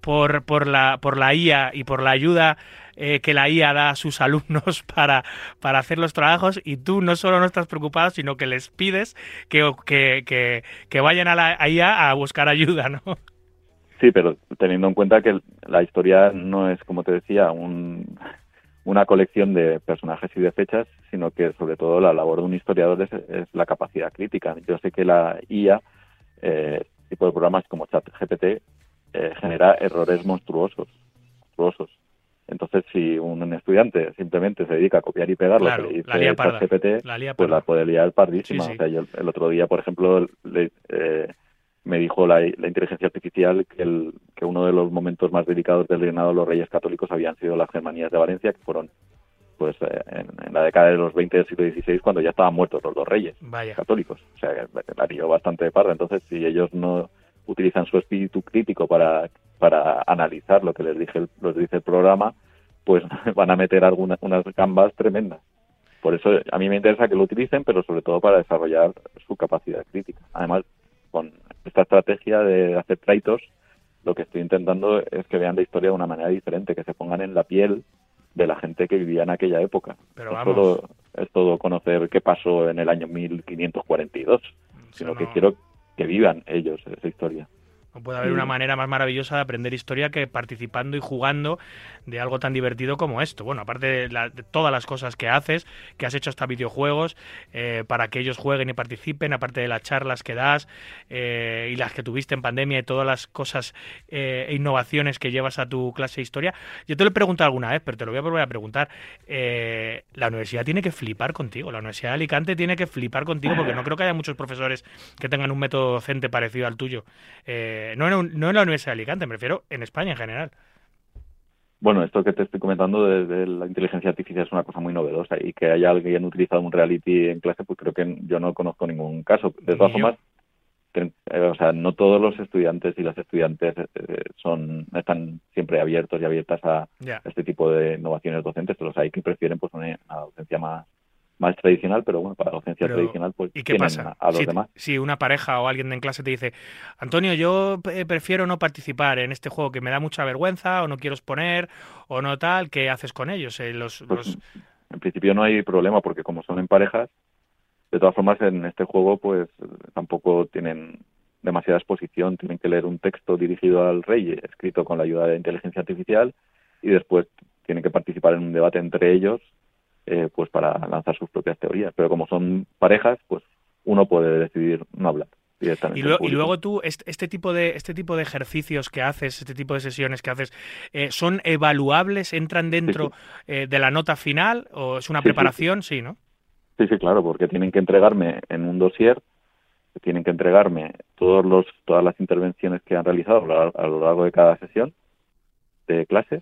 por, por, la, por la IA y por la ayuda eh, que la IA da a sus alumnos para, para hacer los trabajos y tú no solo no estás preocupado, sino que les pides que, que, que, vayan a la IA a buscar ayuda, ¿no? Sí, pero teniendo en cuenta que la historia no es, como te decía, un, una colección de personajes y de fechas, sino que sobre todo la labor de un historiador es, la capacidad crítica. Yo sé que la IA, eh, tipo de programas como ChatGPT, eh, genera errores monstruosos, monstruosos. Entonces, si un estudiante simplemente se dedica a copiar y pegar lo que le dice ChatGPT, pues la puede liar pardísima. O sea, yo el, otro día, por ejemplo, le, eh, me dijo la, inteligencia artificial que, el, que uno de los momentos más delicados del reinado de los reyes católicos habían sido las Germanías de Valencia, que fueron pues eh, en, la década de los 20 del siglo XVI, cuando ya estaban muertos los dos reyes católicos. O sea, la dio bastante de parra. Entonces, si ellos no utilizan su espíritu crítico para, para analizar lo que les, dije, les dice el programa, pues van a meter algunas unas gambas tremendas. Por eso a mí me interesa que lo utilicen, pero sobre todo para desarrollar su capacidad crítica. Además, con esta estrategia de hacer traitos, lo que estoy intentando es que vean la historia de una manera diferente, que se pongan en la piel de la gente que vivía en aquella época. Pero es, todo, es todo conocer qué pasó en el año 1542, sino que quiero que vivan ellos esa historia. No puede haber una manera más maravillosa de aprender historia que participando y jugando de algo tan divertido como esto. Bueno, aparte de, todas las cosas que haces, que has hecho hasta videojuegos, eh, para que ellos jueguen y participen, aparte de las charlas que das eh, y las que tuviste en pandemia y todas las cosas eh, e innovaciones que llevas a tu clase de historia. Yo te lo he preguntado alguna vez, pero te lo voy a volver a preguntar. la universidad tiene que flipar contigo, la Universidad de Alicante tiene que flipar contigo, porque no creo que haya muchos profesores que tengan un método docente parecido al tuyo. No, en, no en la Universidad de Alicante, me refiero en España en general. Bueno, esto que te estoy comentando de, la inteligencia artificial es una cosa muy novedosa y que haya alguien utilizado un reality en clase, pues creo que yo no conozco ningún caso. De todas formas, eh, o sea, no todos los estudiantes y las estudiantes eh, son están siempre abiertos y abiertas a este tipo de innovaciones docentes, los hay que prefieren pues una docencia más más tradicional, pero bueno, para la docencia tradicional, pues ¿y qué pasa? a los si, demás. Si una pareja o alguien en clase te dice, Antonio, yo eh, prefiero no participar en este juego que me da mucha vergüenza, o no quiero exponer, o no tal, ¿qué haces con ellos? Eh, los, pues, En principio no hay problema, porque como son en parejas, de todas formas en este juego, pues tampoco tienen demasiada exposición, tienen que leer un texto dirigido al rey, escrito con la ayuda de inteligencia artificial, y después tienen que participar en un debate entre ellos eh, pues para lanzar sus propias teorías. Pero como son parejas, pues uno puede decidir no hablar. Y luego, y luego, tú, este, tipo de, este tipo de ejercicios que haces, este tipo de sesiones que haces, eh, ¿son evaluables? ¿Entran dentro eh, de la nota final? ¿O es una preparación? Sí, ¿no? Sí, sí, claro, porque tienen que entregarme en un dossier, tienen que entregarme todos los, todas las intervenciones que han realizado a lo largo de cada sesión de clase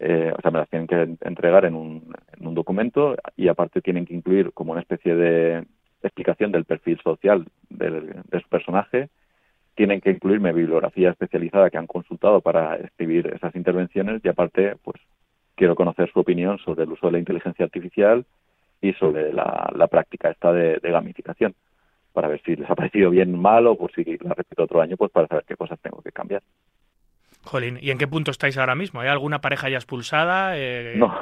eh, o sea, me las tienen que entregar en un, en un documento y aparte tienen que incluir como una especie de explicación del perfil social de su personaje, tienen que incluirme bibliografía especializada que han consultado para escribir esas intervenciones y aparte, pues quiero conocer su opinión sobre el uso de la inteligencia artificial y sobre la, práctica esta de, de, gamificación, para ver si les ha parecido bien mal o por si la repito otro año, pues para saber qué cosas tengo que cambiar. Jolín, ¿y en qué punto estáis ahora mismo? ¿Hay alguna pareja ya expulsada? Eh, no,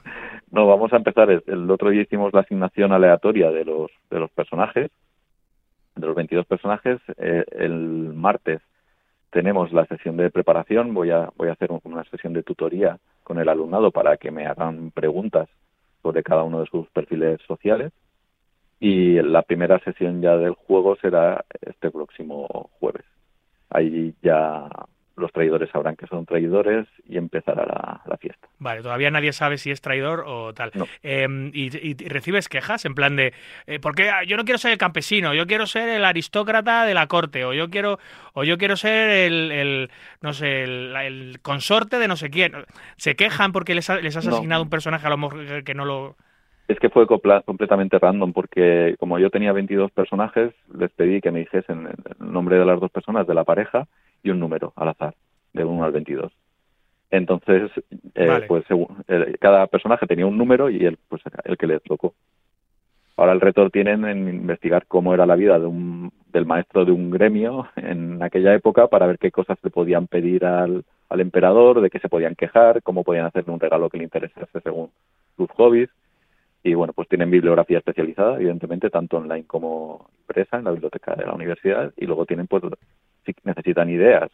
no, vamos a empezar. El otro día hicimos la asignación aleatoria de los, de los personajes. de los 22 personajes, eh, el martes tenemos la sesión de preparación, voy a, voy a hacer una sesión de tutoría con el alumnado para que me hagan preguntas sobre cada uno de sus perfiles sociales y la primera sesión ya del juego será este próximo jueves. Ahí ya los traidores sabrán que son traidores y empezará la, fiesta. Vale, todavía nadie sabe si es traidor o tal. Em, y, recibes quejas en plan de, eh, porque yo no quiero ser el campesino, yo quiero ser el aristócrata de la corte, o yo quiero, o yo quiero ser el, no sé, el, consorte de no sé quién. ¿Se quejan porque les, les has asignado un personaje a lo mejor que no lo... Es que fue completamente random porque como yo tenía 22 personajes, les pedí que me dijesen el nombre de las dos personas de la pareja y un número al azar, de 1 al 22. Entonces, eh, pues eh, cada personaje tenía un número y él, pues el que le tocó. Ahora el reto tienen en investigar cómo era la vida de un, del maestro de un gremio en aquella época para ver qué cosas se podían pedir al, al emperador, de qué se podían quejar, cómo podían hacerle un regalo que le interesase según sus hobbies. Y bueno, pues tienen bibliografía especializada, evidentemente, tanto online como impresa en la biblioteca de la universidad. Y luego tienen pues si necesitan ideas,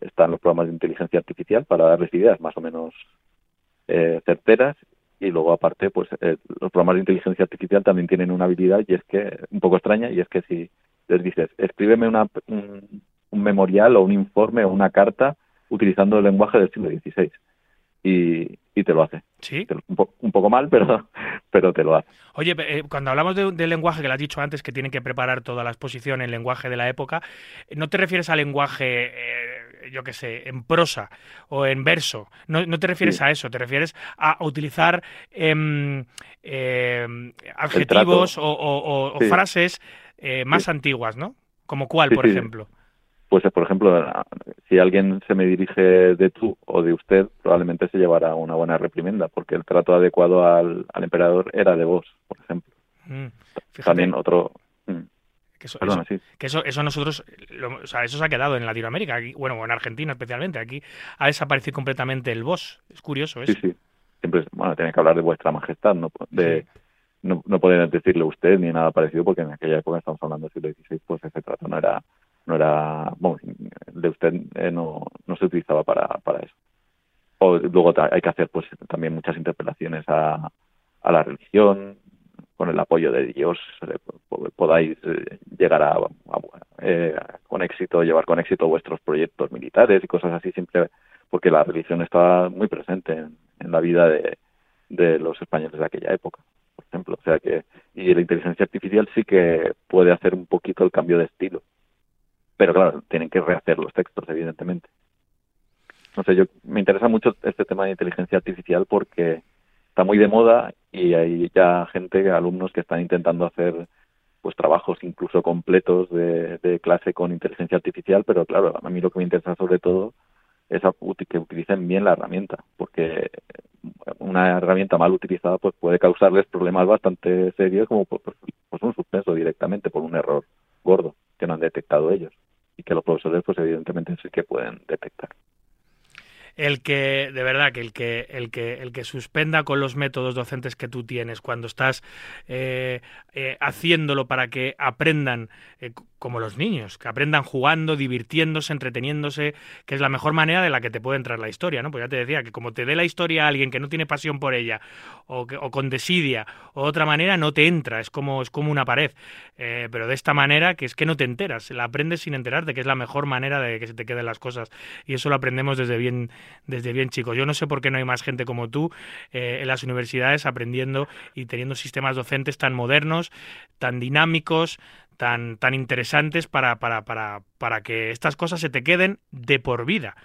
están los programas de inteligencia artificial para darles ideas más o menos eh, certeras. Y luego aparte pues eh, los programas de inteligencia artificial también tienen una habilidad y es que un poco extraña y es que si les dices escríbeme una, un, memorial o un informe o una carta utilizando el lenguaje del siglo XVI y, y te lo hace. Sí. un, poco mal, pero, pero te lo hace. Oye, eh, cuando hablamos del lenguaje que le has dicho antes, que tienen que preparar toda la exposición en lenguaje de la época, ¿no te refieres al lenguaje, eh, yo qué sé, en prosa o en verso? No, te refieres a eso, te refieres a utilizar em, em, adjetivos o, frases eh, más antiguas, ¿no? Como cuál, por ejemplo pues por ejemplo, si alguien se me dirige de tú o de usted, probablemente se llevará una buena reprimenda, porque el trato adecuado al, emperador era de vos, por ejemplo. Mm, También otro... Mm. Que eso, Perdona, sí. que eso, eso nosotros, o sea, eso se ha quedado en Latinoamérica, aquí, bueno, en Argentina especialmente, aquí ha desaparecido completamente el vos, es curioso eso. Sí, sí, siempre, bueno, tiene que hablar de vuestra majestad, no de... No, no pueden decirle usted ni nada parecido porque en aquella época estamos hablando del siglo XVI, pues ese trato no era no era, bueno, de usted eh, no, no se utilizaba para, para eso. O luego hay que hacer pues también muchas interpelaciones a, a la religión, con el apoyo de Dios eh, podáis eh, llegar a, con éxito, llevar con éxito vuestros proyectos militares y cosas así, siempre porque la religión está muy presente en, en la vida de, de los españoles de aquella época, por ejemplo. O sea que, y la inteligencia artificial sí que puede hacer un poquito el cambio de estilo pero claro, tienen que rehacer los textos, evidentemente. No sé, yo me interesa mucho este tema de inteligencia artificial porque está muy de moda y hay ya gente, alumnos que están intentando hacer pues trabajos incluso completos de, clase con inteligencia artificial, pero claro, a mí lo que me interesa sobre todo es que utilicen bien la herramienta, porque una herramienta mal utilizada pues puede causarles problemas bastante serios como pues, un suspenso directamente por un error gordo que no han detectado ellos y que los profesores pues evidentemente sí que pueden detectar. El que de verdad que el que el que el que suspenda con los métodos docentes que tú tienes cuando estás eh, eh, haciéndolo para que aprendan eh, como los niños, que aprendan jugando, divirtiéndose, entreteniéndose, que es la mejor manera de la que te puede entrar la historia, ¿no? Pues ya te decía que como te dé la historia a alguien que no tiene pasión por ella o, o con desidia o otra manera no te entra, es como es como una pared, pero de esta manera que es que no te enteras, la aprendes sin enterarte, que es la mejor manera de que se te queden las cosas y eso lo aprendemos desde bien desde bien chicos. Yo no sé por qué no hay más gente como tú eh, en las universidades aprendiendo y teniendo sistemas docentes tan modernos, tan dinámicos, tan, tan interesantes para, para, para, para que estas cosas se te queden de por vida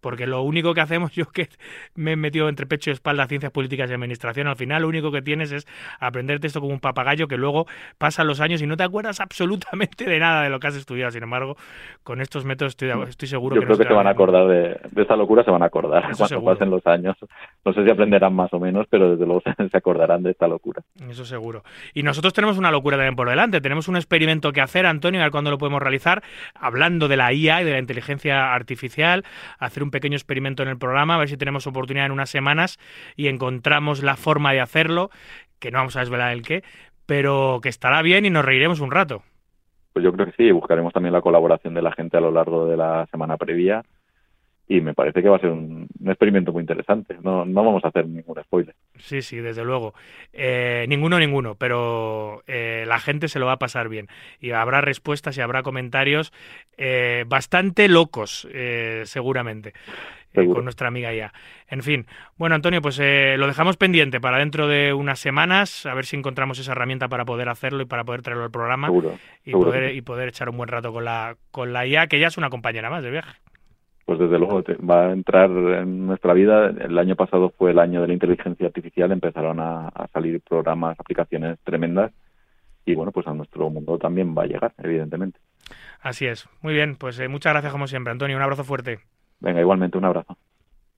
porque lo único que hacemos, yo que me he metido entre pecho y espalda ciencias políticas y administración, al final lo único que tienes es aprenderte esto como un papagayo que luego pasan los años y no te acuerdas absolutamente de nada de lo que has estudiado. Sin embargo, con estos métodos estoy, estoy seguro yo que... creo que se van a acordar de, de, esta locura, se van a acordar cuando pasen los años. No sé si aprenderán más o menos, pero desde luego se acordarán de esta locura. Eso seguro. Y nosotros tenemos una locura también por delante. Tenemos un experimento que hacer, Antonio, a ver cuándo lo podemos realizar, hablando de la IA y de la inteligencia artificial, hacer un un pequeño experimento en el programa, a ver si tenemos oportunidad en unas semanas y encontramos la forma de hacerlo, que no vamos a desvelar el qué, pero que estará bien y nos reiremos un rato. pues yo creo que sí, buscaremos también la colaboración de la gente a lo largo de la semana previa y me parece que va a ser un, experimento muy interesante. No, no, vamos a hacer ningún spoiler. Sí, sí, desde luego. Eh, ninguno, ninguno, pero eh, la gente se lo va a pasar bien. Y habrá respuestas y habrá comentarios eh, bastante locos, seguramente. con nuestra amiga ya. En fin, bueno, Antonio, pues lo dejamos pendiente para dentro de unas semanas, a ver si encontramos esa herramienta para poder hacerlo y para poder traerlo al programa y, poder, y poder echar un buen rato con la, con la IA, que ya es una compañera más de viaje pues desde luego va a entrar en nuestra vida. El año pasado fue el año de la inteligencia artificial, empezaron a, salir programas, aplicaciones tremendas y bueno, pues a nuestro mundo también va a llegar, evidentemente. Así es. Muy bien, pues eh, muchas gracias como siempre, Antonio. Un abrazo fuerte. Venga, igualmente un abrazo.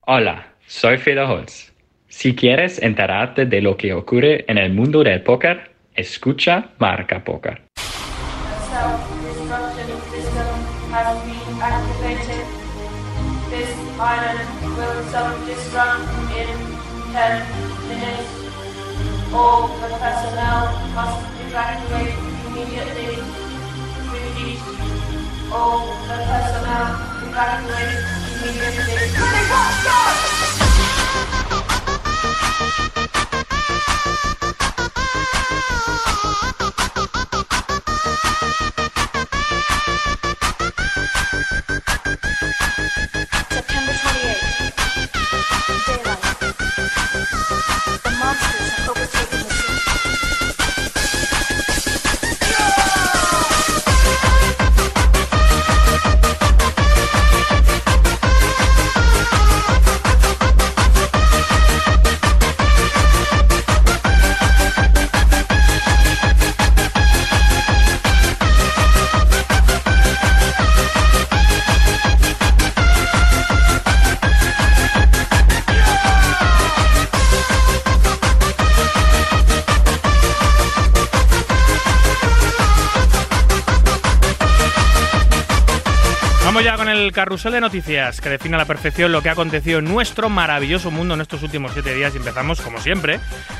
Hola, soy Fede Holz. Si quieres enterarte de lo que ocurre en el mundo del póker, escucha Marca Póker. Island will self-destruct in 10 minutes. All the personnel must evacuate immediately. Repeat. All the personnel evacuate immediately. El carrusel de noticias que define a la perfección lo que ha acontecido en nuestro maravilloso mundo en estos últimos siete días y empezamos, como siempre,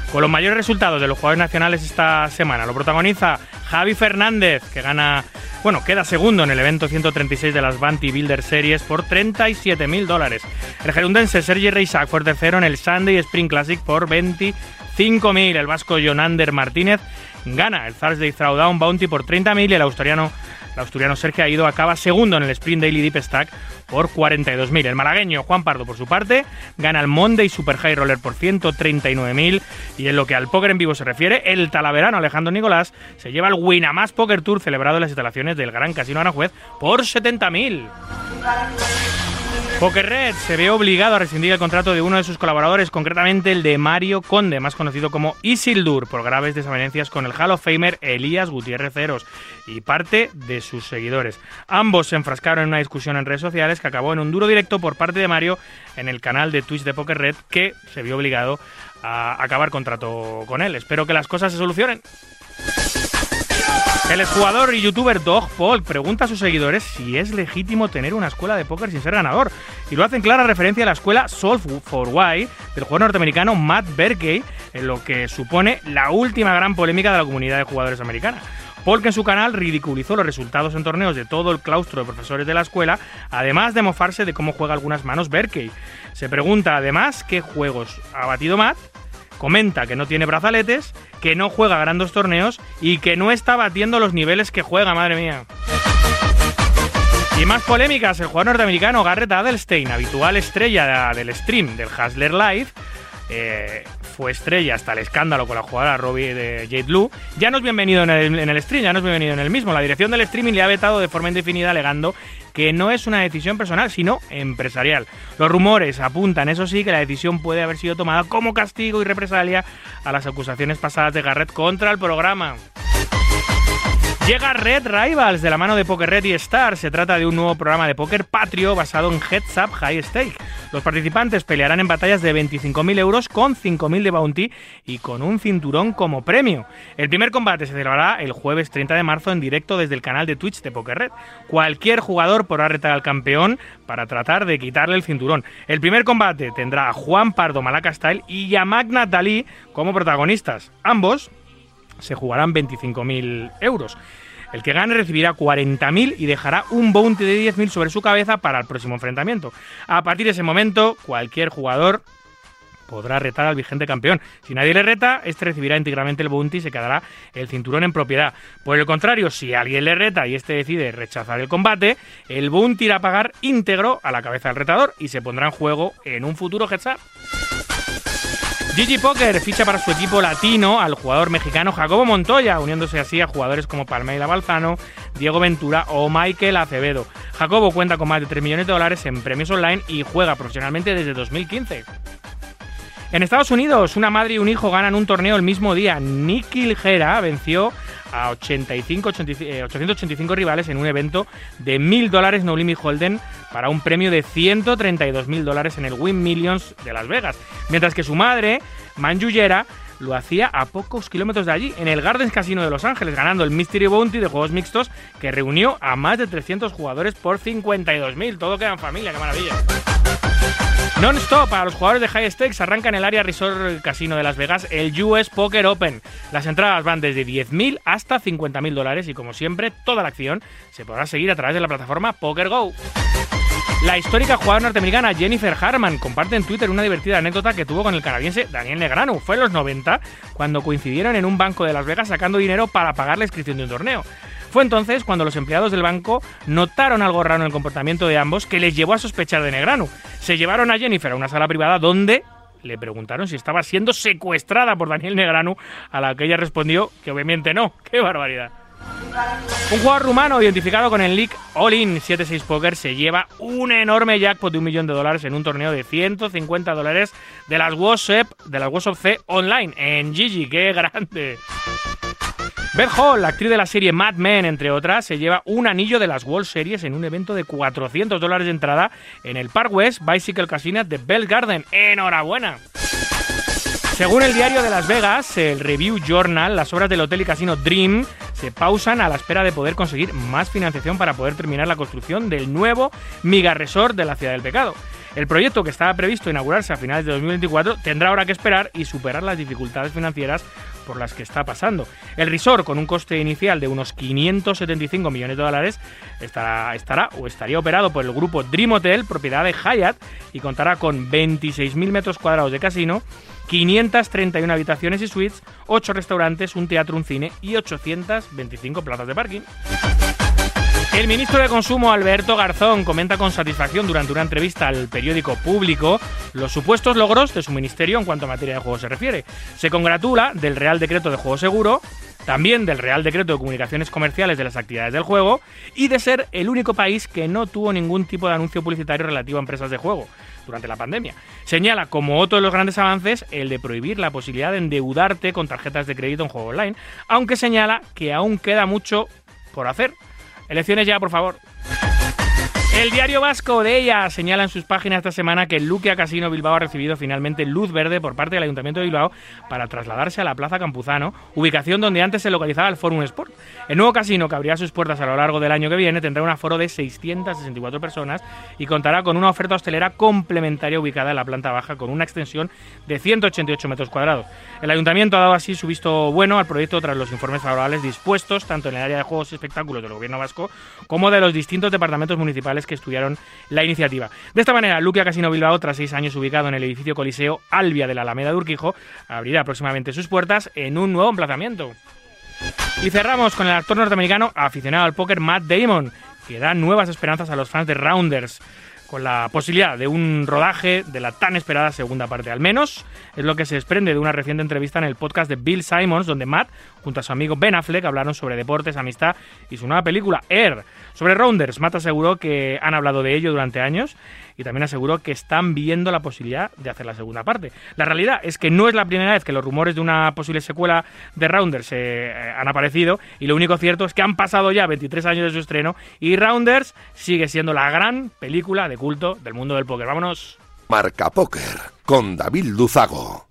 con los mayores resultados de los jugadores nacionales esta semana. Lo protagoniza Javi Fernández, que gana, bueno, queda segundo en el evento 136 de las Banty Builder Series por 37.000 dólares. El gerundense Sergi Reisac fue tercero en el Sunday Spring Classic por 25.000. El vasco Jonander Martínez gana el Thursday Throwdown Bounty por 30.000 y el australiano el asturiano Sergio Aido acaba segundo en el Sprint Daily Deep Stack por 42.000. El malagueño Juan Pardo, por su parte, gana el Monday Super High Roller por 139.000. Y en lo que al póker en vivo se refiere, el talaverano Alejandro Nicolás se lleva el Winamax Poker Tour celebrado en las instalaciones del Gran Casino Aranjuez por 70.000. Poker Red se ve obligado a rescindir el contrato de uno de sus colaboradores, concretamente el de Mario Conde, más conocido como Isildur, por graves desavenencias con el Hall of Famer Elías Gutiérrez Ceros y parte de sus seguidores. Ambos se enfrascaron en una discusión en redes sociales que acabó en un duro directo por parte de Mario en el canal de Twitch de Poker Red, que se vio obligado a acabar contrato con él. Espero que las cosas se solucionen. El jugador y youtuber Dog Paul pregunta a sus seguidores si es legítimo tener una escuela de póker sin ser ganador. Y lo hace en clara referencia a la escuela Solve for Why del jugador norteamericano Matt Berkey, en lo que supone la última gran polémica de la comunidad de jugadores americana. Paul en su canal ridiculizó los resultados en torneos de todo el claustro de profesores de la escuela, además de mofarse de cómo juega algunas manos Berkey. Se pregunta además qué juegos ha batido Matt comenta que no tiene brazaletes, que no juega grandes torneos y que no está batiendo los niveles que juega, madre mía. Y más polémicas, el jugador norteamericano Garrett Adelstein, habitual estrella del stream del Hasler Live, eh, fue estrella hasta el escándalo con la jugadora Robbie de Jade Blue, ya no es bienvenido en el, en el stream, ya no es bienvenido en el mismo. La dirección del streaming le ha vetado de forma indefinida alegando que no es una decisión personal, sino empresarial. Los rumores apuntan, eso sí, que la decisión puede haber sido tomada como castigo y represalia a las acusaciones pasadas de Garrett contra el programa. Llega Red Rivals de la mano de Poker Red y Star. Se trata de un nuevo programa de póker patrio basado en Heads Up High Stake. Los participantes pelearán en batallas de 25.000 euros con 5.000 de bounty y con un cinturón como premio. El primer combate se celebrará el jueves 30 de marzo en directo desde el canal de Twitch de Poker Red. Cualquier jugador podrá retar al campeón para tratar de quitarle el cinturón. El primer combate tendrá a Juan Pardo Malaca Style y Yamak Natali como protagonistas. Ambos se jugarán 25.000 euros. El que gane recibirá 40.000 y dejará un bounty de 10.000 sobre su cabeza para el próximo enfrentamiento. A partir de ese momento, cualquier jugador podrá retar al vigente campeón. Si nadie le reta, este recibirá íntegramente el bounty y se quedará el cinturón en propiedad. Por el contrario, si alguien le reta y este decide rechazar el combate, el bounty irá a pagar íntegro a la cabeza del retador y se pondrá en juego en un futuro heads GG Poker ficha para su equipo latino al jugador mexicano Jacobo Montoya, uniéndose así a jugadores como Palmeira Balzano, Diego Ventura o Michael Acevedo. Jacobo cuenta con más de 3 millones de dólares en premios online y juega profesionalmente desde 2015. En Estados Unidos, una madre y un hijo ganan un torneo el mismo día. Nicky Ligera venció a 85, 885 eh, rivales en un evento de 1000 dólares No Limit Holden para un premio de 132 mil dólares en el Win Millions de Las Vegas. Mientras que su madre, Manju Yera, lo hacía a pocos kilómetros de allí, en el Gardens Casino de Los Ángeles, ganando el Mystery Bounty de juegos mixtos que reunió a más de 300 jugadores por 52.000. Todo queda en familia, qué maravilla. Non-stop para los jugadores de High Stakes arranca en el área Resort Casino de Las Vegas el US Poker Open. Las entradas van desde 10.000 hasta 50.000 dólares y como siempre toda la acción se podrá seguir a través de la plataforma Poker Go. La histórica jugadora norteamericana Jennifer Harman comparte en Twitter una divertida anécdota que tuvo con el canadiense Daniel Negrano. Fue en los 90 cuando coincidieron en un banco de Las Vegas sacando dinero para pagar la inscripción de un torneo. Fue entonces cuando los empleados del banco notaron algo raro en el comportamiento de ambos que les llevó a sospechar de Negrano. Se llevaron a Jennifer a una sala privada donde le preguntaron si estaba siendo secuestrada por Daniel Negrano, a la que ella respondió que obviamente no. ¡Qué barbaridad! Un jugador rumano identificado con el League All In 76 Poker se lleva un enorme jackpot de un millón de dólares en un torneo de 150 dólares de las WhatsApp, de las WhatsApp C online en Gigi. ¡Qué grande! Beth Hall, la actriz de la serie Mad Men, entre otras, se lleva un anillo de las World Series en un evento de 400 dólares de entrada en el Park West Bicycle Casino de Bell Garden. ¡Enhorabuena! Según el diario de Las Vegas, el Review Journal, las obras del hotel y casino Dream se pausan a la espera de poder conseguir más financiación para poder terminar la construcción del nuevo Miga Resort de la Ciudad del Pecado. El proyecto que estaba previsto inaugurarse a finales de 2024 tendrá ahora que esperar y superar las dificultades financieras por las que está pasando. El resort, con un coste inicial de unos 575 millones de dólares, estará, estará o estaría operado por el grupo Dream Hotel, propiedad de Hyatt, y contará con 26.000 metros cuadrados de casino, 531 habitaciones y suites, 8 restaurantes, un teatro, un cine y 825 plazas de parking. El ministro de Consumo, Alberto Garzón, comenta con satisfacción durante una entrevista al periódico Público los supuestos logros de su ministerio en cuanto a materia de juego se refiere. Se congratula del Real Decreto de Juego Seguro, también del Real Decreto de Comunicaciones Comerciales de las actividades del juego y de ser el único país que no tuvo ningún tipo de anuncio publicitario relativo a empresas de juego durante la pandemia. Señala como otro de los grandes avances el de prohibir la posibilidad de endeudarte con tarjetas de crédito en juego online, aunque señala que aún queda mucho por hacer Elecciones ya, por favor. El diario vasco de ella señala en sus páginas esta semana que el Luquia Casino Bilbao ha recibido finalmente luz verde por parte del Ayuntamiento de Bilbao para trasladarse a la Plaza Campuzano, ubicación donde antes se localizaba el Forum Sport. El nuevo casino, que abrirá sus puertas a lo largo del año que viene, tendrá un aforo de 664 personas y contará con una oferta hostelera complementaria ubicada en la planta baja con una extensión de 188 metros cuadrados. El Ayuntamiento ha dado así su visto bueno al proyecto tras los informes favorables dispuestos tanto en el área de juegos y espectáculos del Gobierno vasco como de los distintos departamentos municipales que estudiaron la iniciativa. De esta manera, Luquia Casino Bilbao, tras seis años ubicado en el edificio Coliseo Albia de la Alameda de Urquijo, abrirá próximamente sus puertas en un nuevo emplazamiento. Y cerramos con el actor norteamericano aficionado al póker Matt Damon, que da nuevas esperanzas a los fans de Rounders con la posibilidad de un rodaje de la tan esperada segunda parte. Al menos es lo que se desprende de una reciente entrevista en el podcast de Bill Simons, donde Matt, junto a su amigo Ben Affleck, hablaron sobre deportes, amistad y su nueva película, Air. Sobre Rounders, Matt aseguró que han hablado de ello durante años y también aseguró que están viendo la posibilidad de hacer la segunda parte. La realidad es que no es la primera vez que los rumores de una posible secuela de Rounders eh, han aparecido y lo único cierto es que han pasado ya 23 años de su estreno y Rounders sigue siendo la gran película de culto del mundo del póker. Vámonos. Marca Póker con David Luzago.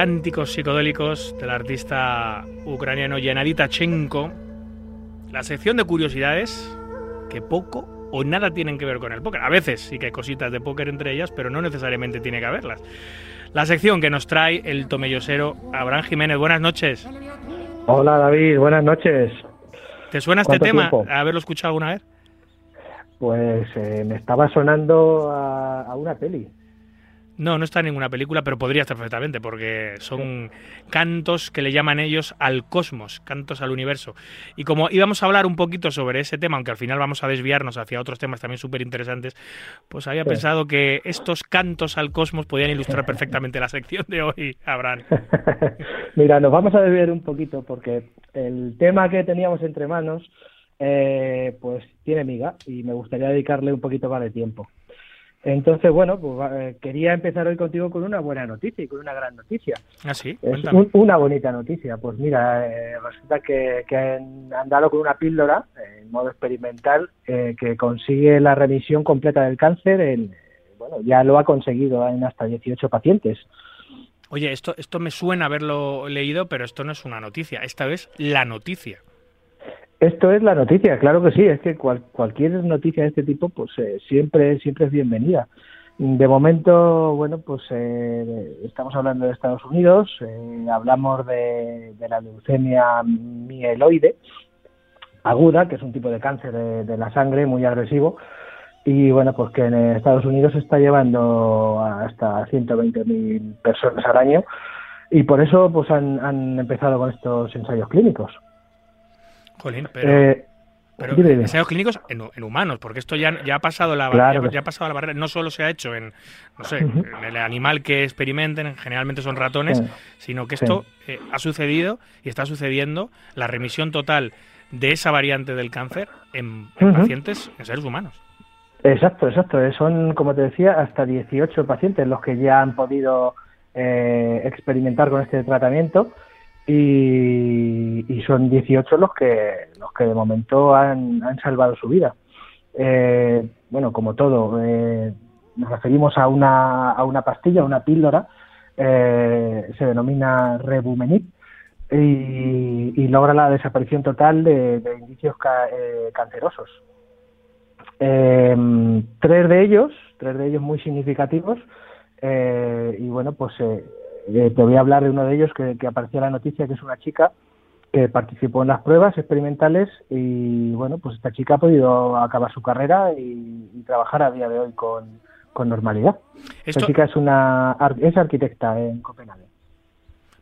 Cánticos psicodélicos del artista ucraniano Yenadi Tachenko. La sección de curiosidades que poco o nada tienen que ver con el póker. A veces sí que hay cositas de póker entre ellas, pero no necesariamente tiene que haberlas. La sección que nos trae el tomellosero Abraham Jiménez. Buenas noches. Hola David, buenas noches. ¿Te suena este tema? ¿Haberlo escuchado alguna vez? Pues eh, me estaba sonando a una peli. No, no está en ninguna película, pero podría estar perfectamente, porque son cantos que le llaman ellos al cosmos, cantos al universo. Y como íbamos a hablar un poquito sobre ese tema, aunque al final vamos a desviarnos hacia otros temas también súper interesantes, pues había pensado que estos cantos al cosmos podían ilustrar perfectamente la sección de hoy, Abraham. Mira, nos vamos a desviar un poquito, porque el tema que teníamos entre manos, eh, pues tiene miga, y me gustaría dedicarle un poquito más de tiempo. Entonces, bueno, pues eh, quería empezar hoy contigo con una buena noticia y con una gran noticia. Ah, sí, es una bonita noticia. Pues mira, eh, resulta que, han, dado con una píldora en modo experimental eh, que consigue la remisión completa del cáncer. En, bueno, ya lo ha conseguido en hasta 18 pacientes. Oye, esto, esto me suena haberlo leído, pero esto no es una noticia. Esta vez la noticia. Esto es la noticia, claro que sí, es que cualquier noticia de este tipo pues eh, siempre, siempre es bienvenida. De momento, bueno, pues eh, estamos hablando de Estados Unidos, eh, hablamos de, la leucemia mieloide aguda, que es un tipo de cáncer de, la sangre muy agresivo, y bueno, pues que en Estados Unidos se está llevando hasta 120.000 personas al año, y por eso pues han empezado con estos ensayos clínicos. Jolín, eh, pero, pero ensayos clínicos en, humanos, porque esto ya, ya ha pasado la ya, ha pasado la barrera. No solo se ha hecho en, no sé, en el animal que experimenten, generalmente son ratones, sino que esto eh, ha sucedido y está sucediendo la remisión total de esa variante del cáncer en, pacientes, en seres humanos. Exacto, exacto. Eh, son, como te decía, hasta 18 pacientes los que ya han podido experimentar con este tratamiento y, son 18 los que los que de momento han, salvado su vida. Eh, bueno, como todo, eh, nos referimos a una, a una pastilla, una píldora, eh, se denomina Rebumenib y, logra la desaparición total de, indicios cancerosos. tres de ellos, tres de ellos muy significativos, y bueno, pues eh, te voy a hablar de uno de ellos que, que apareció en la noticia, que es una chica que participó en las pruebas experimentales y bueno, pues esta chica ha podido acabar su carrera y, trabajar a día de hoy con, con normalidad. Esta chica es una es arquitecta en Copenhague.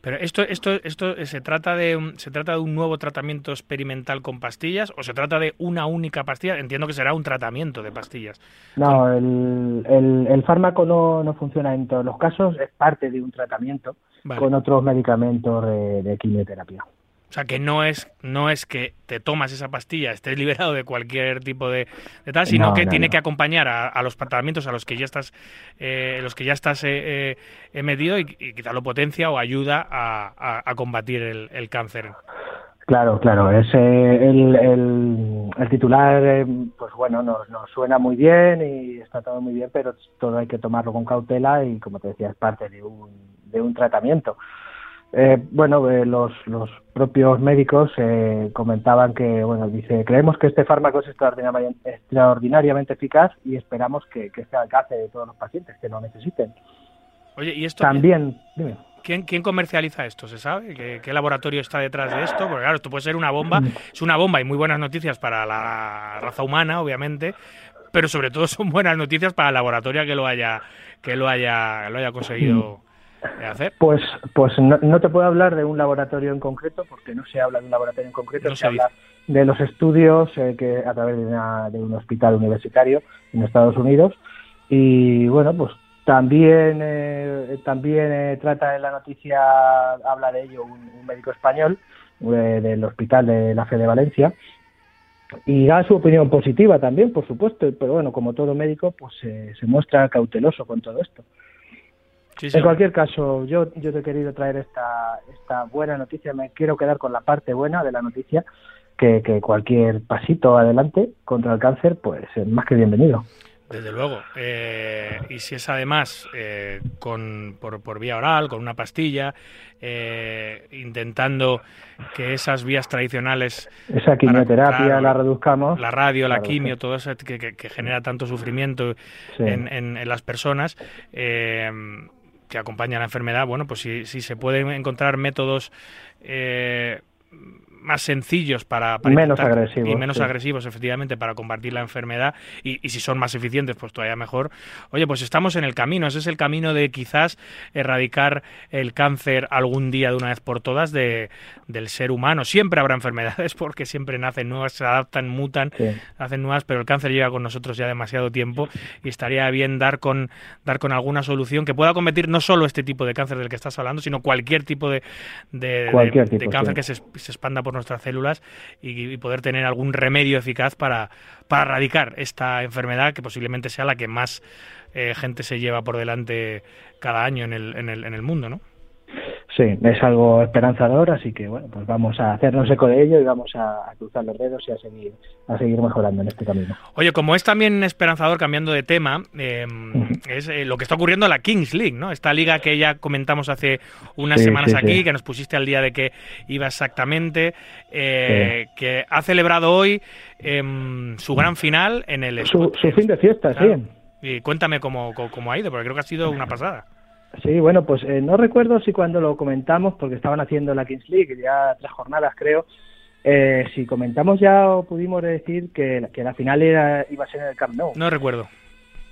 Pero esto, esto, esto eh, se trata de se trata de un nuevo tratamiento experimental con pastillas o se trata de una única pastilla. Entiendo que será un tratamiento de pastillas. No, el, el, fármaco no, no, funciona en todos los casos. Es parte de un tratamiento con otros medicamentos de quimioterapia. O sea, que no es, no es que te tomas esa pastilla, estés liberado de cualquier tipo de, tal, sino que tiene que acompañar a, los tratamientos a los que ya estás, eh, los que ya estás eh, eh metido y, quizá lo potencia o ayuda a, combatir el, cáncer. Claro, claro. Es el, el, titular, pues bueno, nos, nos suena muy bien y está todo muy bien, pero todo hay que tomarlo con cautela y, como te decía, es parte de un, de un tratamiento. Eh, bueno, eh, los, los propios médicos eh, comentaban que, bueno, dice, creemos que este fármaco es extraordinariamente, extraordinariamente eficaz y esperamos que, que esté al alcance de todos los pacientes que lo necesiten. Oye, y esto también, ¿quién, ¿quién, comercializa esto? ¿Se sabe? ¿Qué, ¿Qué, laboratorio está detrás de esto? Porque claro, esto puede ser una bomba, mm. es una bomba y muy buenas noticias para la raza humana, obviamente, pero sobre todo son buenas noticias para el laboratorio que lo haya, que lo haya, lo haya conseguido. Pues, pues no, te puedo hablar de un laboratorio en concreto, porque no se habla de un laboratorio en concreto, se, habla de los estudios eh, que a través de, un hospital universitario en Estados Unidos. Y bueno, pues también, eh, también eh, trata en la noticia, habla de ello un, médico español del Hospital de la Fe de Valencia, y da su opinión positiva también, por supuesto, pero bueno, como todo médico, pues se muestra cauteloso con todo esto en cualquier caso, yo, yo te he querido traer esta, esta buena noticia, me quiero quedar con la parte buena de la noticia, que, que cualquier pasito adelante contra el cáncer, pues es más que bienvenido. Desde luego. Eh, y si es además eh, con, por, por, vía oral, con una pastilla, eh, intentando que esas vías tradicionales... Esa quimioterapia la reduzcamos. La radio, la quimio, todo eso que, que, genera tanto sufrimiento en, en, las personas que acompañan la enfermedad, bueno, pues si, si se pueden encontrar métodos más sencillos para, menos agresivos y menos agresivos efectivamente para combatir la enfermedad. Y, si son más eficientes pues todavía mejor. Oye pues estamos en el camino. Ese es el camino de quizás erradicar el cáncer algún día de una vez por todas de, del ser humano. Siempre habrá enfermedades porque siempre nacen nuevas se adaptan mutan hacen nuevas pero el cáncer llega con nosotros ya demasiado tiempo y estaría bien dar con dar con alguna solución que pueda combatir no solo este tipo de cáncer del que estás hablando sino cualquier tipo de, de, cáncer que se, se expanda por nuestras células y, poder tener algún remedio eficaz para, para erradicar esta enfermedad que posiblemente sea la que más eh, gente se lleva por delante cada año en el, en el, en el mundo, ¿no? Sí, es algo esperanzador, así que bueno, pues vamos a hacernos eco de ello y vamos a, cruzar los dedos y a seguir, a seguir mejorando en este camino. Oye, como es también esperanzador, cambiando de tema, em, es eh, lo que está ocurriendo en la Kings League, ¿no? Esta liga que ya comentamos hace unas semanas aquí, que nos pusiste al día de que iba exactamente, eh, que ha celebrado hoy em, su gran final en el... Su, fin de fiesta, sí. Y cuéntame cómo, cómo ha ido, porque creo que ha sido una pasada. Sí, bueno, pues eh, no recuerdo si cuando lo comentamos, porque estaban haciendo la Kings League, ya tres jornadas creo, eh, si comentamos ya o pudimos decir que, que la final era, iba a ser en el Camp Nou. No recuerdo.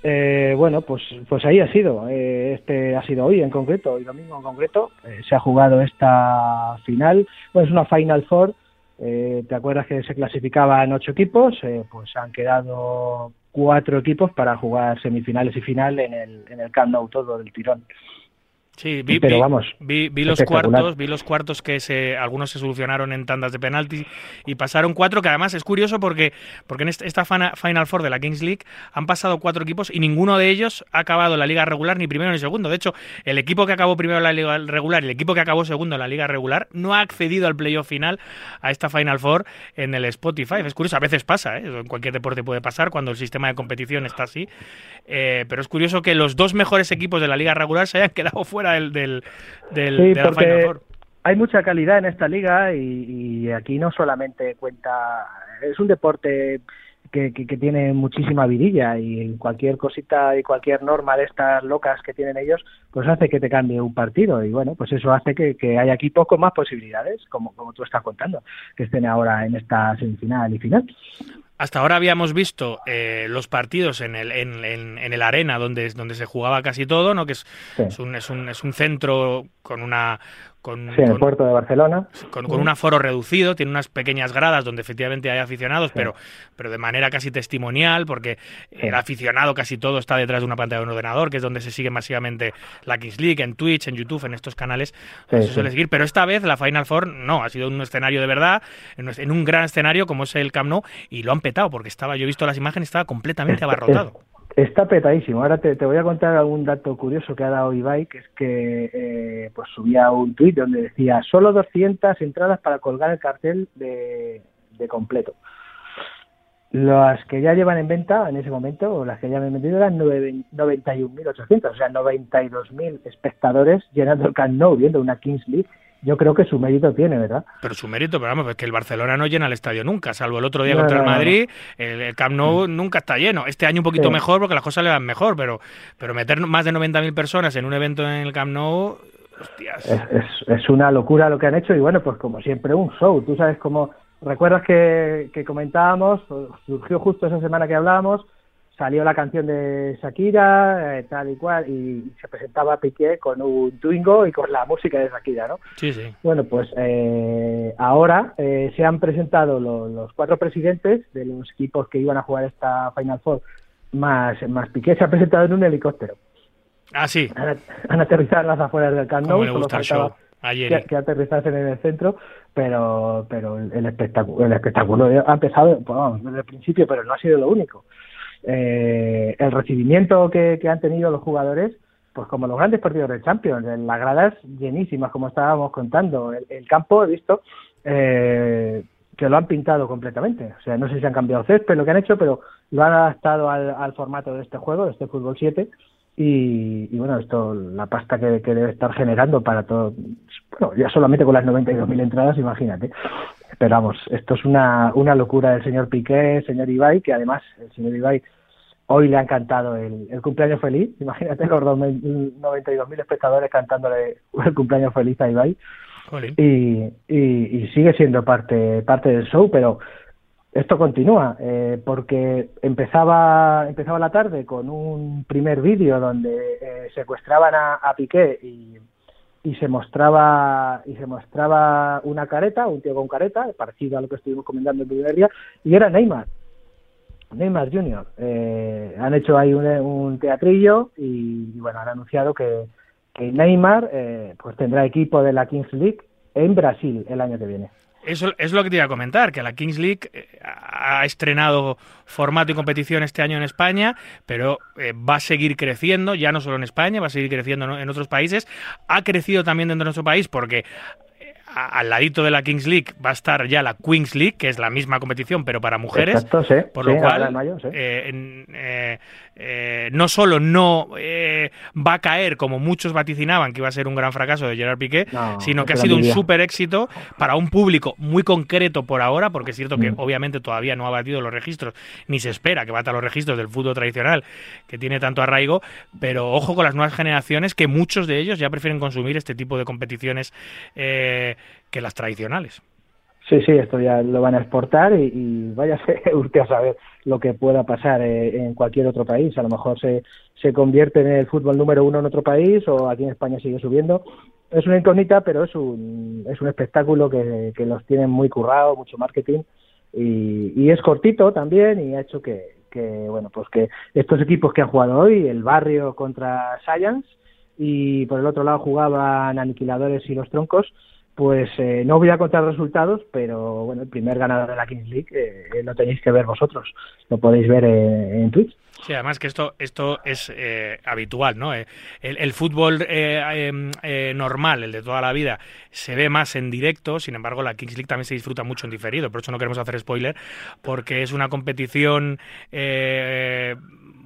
Eh, bueno, pues pues ahí ha sido. este ha sido hoy en concreto, hoy domingo en concreto. se ha jugado esta final. Bueno, es una Final Four. ¿Te acuerdas que se clasificaban ocho equipos? pues han quedado cuatro equipos para jugar semifinales y final en el, en el Camp Nou todo del tirón. Sí, vi, pero vamos, vi, los cuartos, vi los cuartos que se, algunos se solucionaron en tandas de penalti y pasaron cuatro, que además es curioso porque, porque en esta Final Four de la Kings League han pasado cuatro equipos y ninguno de ellos ha acabado la liga regular ni primero ni segundo. De hecho, el equipo que acabó primero la liga regular y el equipo que acabó segundo en la liga regular no ha accedido al playoff final a esta Final Four en el Spotify. Es curioso, a veces pasa, ¿eh? en cualquier deporte puede pasar cuando el sistema de competición está así, eh, pero es curioso que los dos mejores equipos de la liga regular se hayan quedado fuera del, del, de la Final Four. Hay mucha calidad en esta liga y, aquí no solamente cuenta, es un deporte que, que, tiene muchísima vidilla y cualquier cosita y cualquier norma de estas locas que tienen ellos, pues hace que te cambie un partido y bueno, pues eso hace que, que haya equipos con más posibilidades, como, como tú estás contando, que estén ahora en esta semifinal y final. Hasta ahora habíamos visto eh, los partidos en el, en, en, el arena donde, donde se jugaba casi todo, ¿no? que es, es, un, es, un, es un centro con una, con, sí, en el puerto de Barcelona. Con, un aforo reducido, tiene unas pequeñas gradas donde efectivamente hay aficionados, pero, pero de manera casi testimonial, porque el aficionado casi todo está detrás de una pantalla de un ordenador, que es donde se sigue masivamente la Kings League, en Twitch, en YouTube, en estos canales, se suele seguir. Pero esta vez la Final Four no, ha sido un escenario de verdad, en un gran escenario como es el Camp Nou, y lo han petado, porque estaba, yo he visto las imágenes, estaba completamente abarrotado. Está petadísimo. Ahora te, voy a contar algún dato curioso que ha dado Ibai, que es que eh, pues subía un tuit donde decía solo 200 entradas para colgar el cartel de, completo. Las que ya llevan en venta en ese momento, o las que ya han vendido, eran 91.800, o sea, 92.000 espectadores llenando el Camp Nou viendo una Kings League yo creo que su mérito tiene, ¿verdad? Pero su mérito, pero vamos, es que el Barcelona no llena el estadio nunca, salvo el otro día contra el Madrid, el, Camp Nou nunca está lleno. Este año un poquito mejor porque las cosas le van mejor, pero, pero meter más de 90.000 personas en un evento en el Camp Nou, hostias. Es, es, una locura lo que han hecho y bueno, pues como siempre un show. Tú sabes cómo, recuerdas que, que comentábamos, surgió justo esa semana que hablábamos, salió la canción de Shakira, eh, tal y cual, y se presentaba Piqué con un Twingo y con la música de Shakira, ¿no? Sí, sí. Bueno, pues eh, ahora eh, se han presentado los cuatro presidentes de los equipos que iban a jugar esta Final Four, más, más Piqué se ha presentado en un helicóptero. Ah, sí. Han, aterrizado en las afueras del Camp Nou, Ayer. Que, aterrizasen en el centro, pero pero el, espectáculo, el espectáculo ha empezado vamos, desde el principio, pero no ha sido lo único eh, el recibimiento que, han tenido los jugadores, pues como los grandes partidos de Champions, en las gradas llenísimas, como estábamos contando. El, campo, he visto, eh, que lo han pintado completamente. O sea, no sé si han cambiado césped, lo que han hecho, pero lo han adaptado al, formato de este juego, de este fútbol 7. Y, bueno, esto, la pasta que, debe estar generando para todo, bueno, ya solamente con las 92.000 entradas, imagínate. Pero vamos, esto es una, una locura del señor Piqué, señor Ibai, que además el señor Ibai hoy le ha encantado el, el cumpleaños feliz. Imagínate los 92.000 espectadores cantándole el cumpleaños feliz a Ibai. Y, y, sigue siendo parte, parte del show, pero esto continúa, eh, porque empezaba, empezaba la tarde con un primer vídeo donde eh, secuestraban a, a Piqué y, y se mostraba y se mostraba una careta, un tío con careta, parecido a lo que estuvimos comentando el primer día, y era Neymar. Neymar Jr. Eh, han hecho ahí un, teatrillo y, bueno, han anunciado que, que Neymar eh, pues tendrá equipo de la Kings League en Brasil el año que viene. Eso es lo que te iba a comentar, que la Kings League eh, ha estrenado formato y competición este año en España, pero va a seguir creciendo, ya no solo en España, va a seguir creciendo en otros países. Ha crecido también dentro de nuestro país porque al ladito de la Kings League va a estar ya la Queens League, que es la misma competición, pero para mujeres. por lo cual, eh, eh, eh, no solo no va a caer como muchos vaticinaban que iba a ser un gran fracaso de Gerard Piqué, sino que ha sido un súper éxito para un público muy concreto por ahora, porque es cierto que mm. obviamente todavía no ha batido los registros, ni se espera que bata los registros del fútbol tradicional, que tiene tanto arraigo, pero ojo con las nuevas generaciones, que muchos de ellos ya prefieren consumir este tipo de competiciones que las tradicionales. Sí, sí, esto ya lo van a exportar y, y váyase usted a saber lo que pueda pasar eh, en cualquier otro país. A lo mejor se, se convierte en el fútbol número uno en otro país o aquí en España sigue subiendo. Es una incógnita, pero es un, es un espectáculo que, que los tienen muy currado, mucho marketing y, y es cortito también y ha hecho que, que, bueno, pues que estos equipos que han jugado hoy, el Barrio contra Science y por el otro lado jugaban Aniquiladores y los Troncos, pues eh, no voy a contar resultados, pero bueno, el primer ganador de la Kings League eh, lo tenéis que ver vosotros, lo podéis ver eh, en Twitch. Sí, además que esto, esto es habitual, ¿no? El, fútbol em, normal, el de toda la vida, se ve más en directo, sin embargo la Kings League también se disfruta mucho en diferido, por eso no queremos hacer spoiler, porque es una competición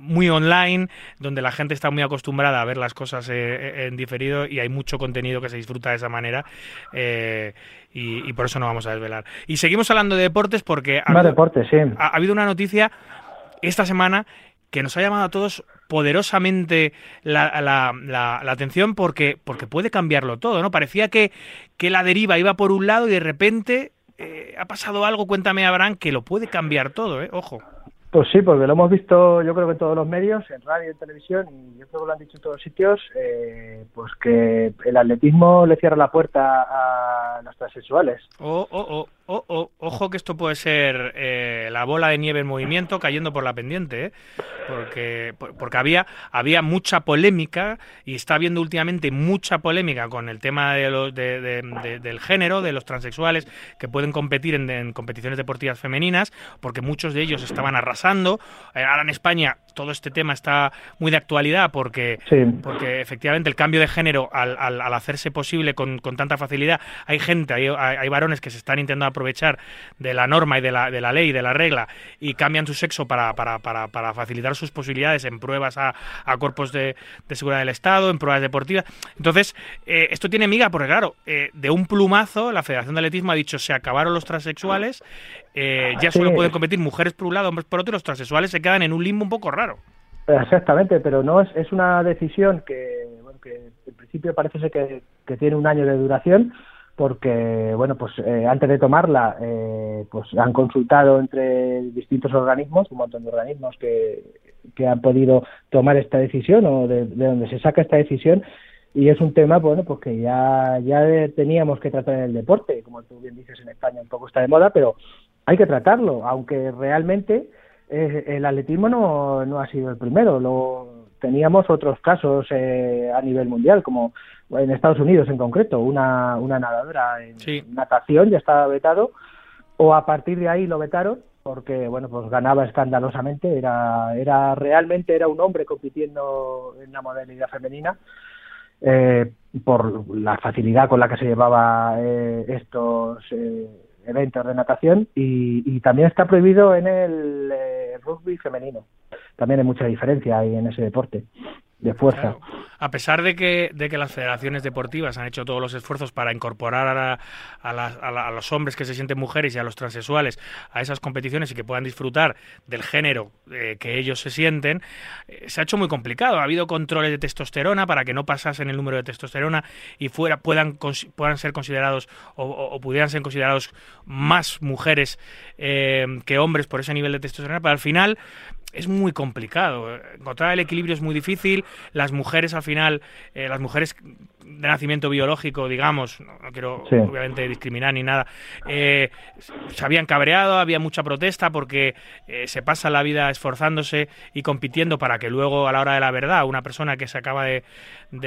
muy online, donde la gente está muy acostumbrada a ver las cosas eh, eh, en diferido y hay mucho contenido que se disfruta de esa manera. Eh, y, por eso no vamos a desvelar. Y seguimos hablando de deportes porque ha, deportes, sí. ha, habido una noticia esta semana que nos ha llamado a todos poderosamente la, la, la, atención porque, porque puede cambiarlo todo, ¿no? Parecía que, que la deriva iba por un lado y de repente ha pasado algo, cuéntame Abraham, que lo puede cambiar todo, ¿eh? Ojo. Pues sí, porque lo hemos visto yo creo que en todos los medios, en radio, en televisión, y yo creo que lo han dicho en todos sitios, eh, pues que el atletismo le cierra la puerta a las transexuales. Oh, oh, oh. Ojo que esto puede ser eh, la bola de nieve en movimiento cayendo por la pendiente, ¿eh? porque, porque había, había mucha polémica y está habiendo últimamente mucha polémica con el tema de del género, de los transexuales que pueden competir en, competiciones deportivas femeninas, porque muchos de ellos estaban arrasando. Eh, ahora en España todo este tema está muy de actualidad porque, porque efectivamente el cambio de género al, al, hacerse posible con, con, tanta facilidad, hay gente, hay, hay varones que se están intentando aprovechar de la norma y de la, de la ley, de la regla, y cambian su sexo para, para, para, para facilitar sus posibilidades en pruebas a, a cuerpos de, de, seguridad del Estado, en pruebas deportivas. Entonces, eh, esto tiene miga porque, claro, eh, de un plumazo, la Federación de Atletismo ha dicho se acabaron los transexuales, eh, ya solo pueden competir mujeres por un lado, hombres por otro, y los transexuales se quedan en un limbo un poco raro. Exactamente, pero no es, es una decisión que, bueno, que en principio parece ser que, que tiene un año de duración, porque bueno pues eh, antes de tomarla eh, pues han consultado entre distintos organismos un montón de organismos que, que han podido tomar esta decisión o de, donde se saca esta decisión. Y es un tema bueno pues que ya ya teníamos que tratar en el deporte. Como tú bien dices en España un poco está de moda pero hay que tratarlo aunque realmente eh, el atletismo no, no ha sido el primero. Lo teníamos otros casos eh, a nivel mundial, como en Estados Unidos en concreto, una, una nadadora en natación ya estaba vetado, o a partir de ahí lo vetaron porque bueno pues ganaba escandalosamente era era realmente era un hombre compitiendo en la modalidad femenina eh, por la facilidad con la que se llevaba eh, estos eventos de natación y, también está prohibido en el rugby femenino. También hay mucha diferencia ahí en ese deporte de fuerza. A pesar de que, de que las federaciones deportivas han hecho todos los esfuerzos para incorporar a, los hombres que se sienten mujeres y a los transexuales a esas competiciones y que puedan disfrutar del género eh, que ellos se sienten, eh, se ha hecho muy complicado. Ha habido controles de testosterona para que no pasasen el número de testosterona y fuera puedan, puedan ser considerados o, pudieran ser considerados más mujeres eh, que hombres por ese nivel de testosterona, pero al final es muy complicado. Encontrar el equilibrio es muy difícil. Las mujeres, al final, eh, las mujeres de nacimiento biológico, digamos, no, quiero obviamente discriminar ni nada, eh, se habían cabreado, había mucha protesta porque eh, se pasa la vida esforzándose y compitiendo para que luego, a la hora de la verdad, una persona que se acaba de,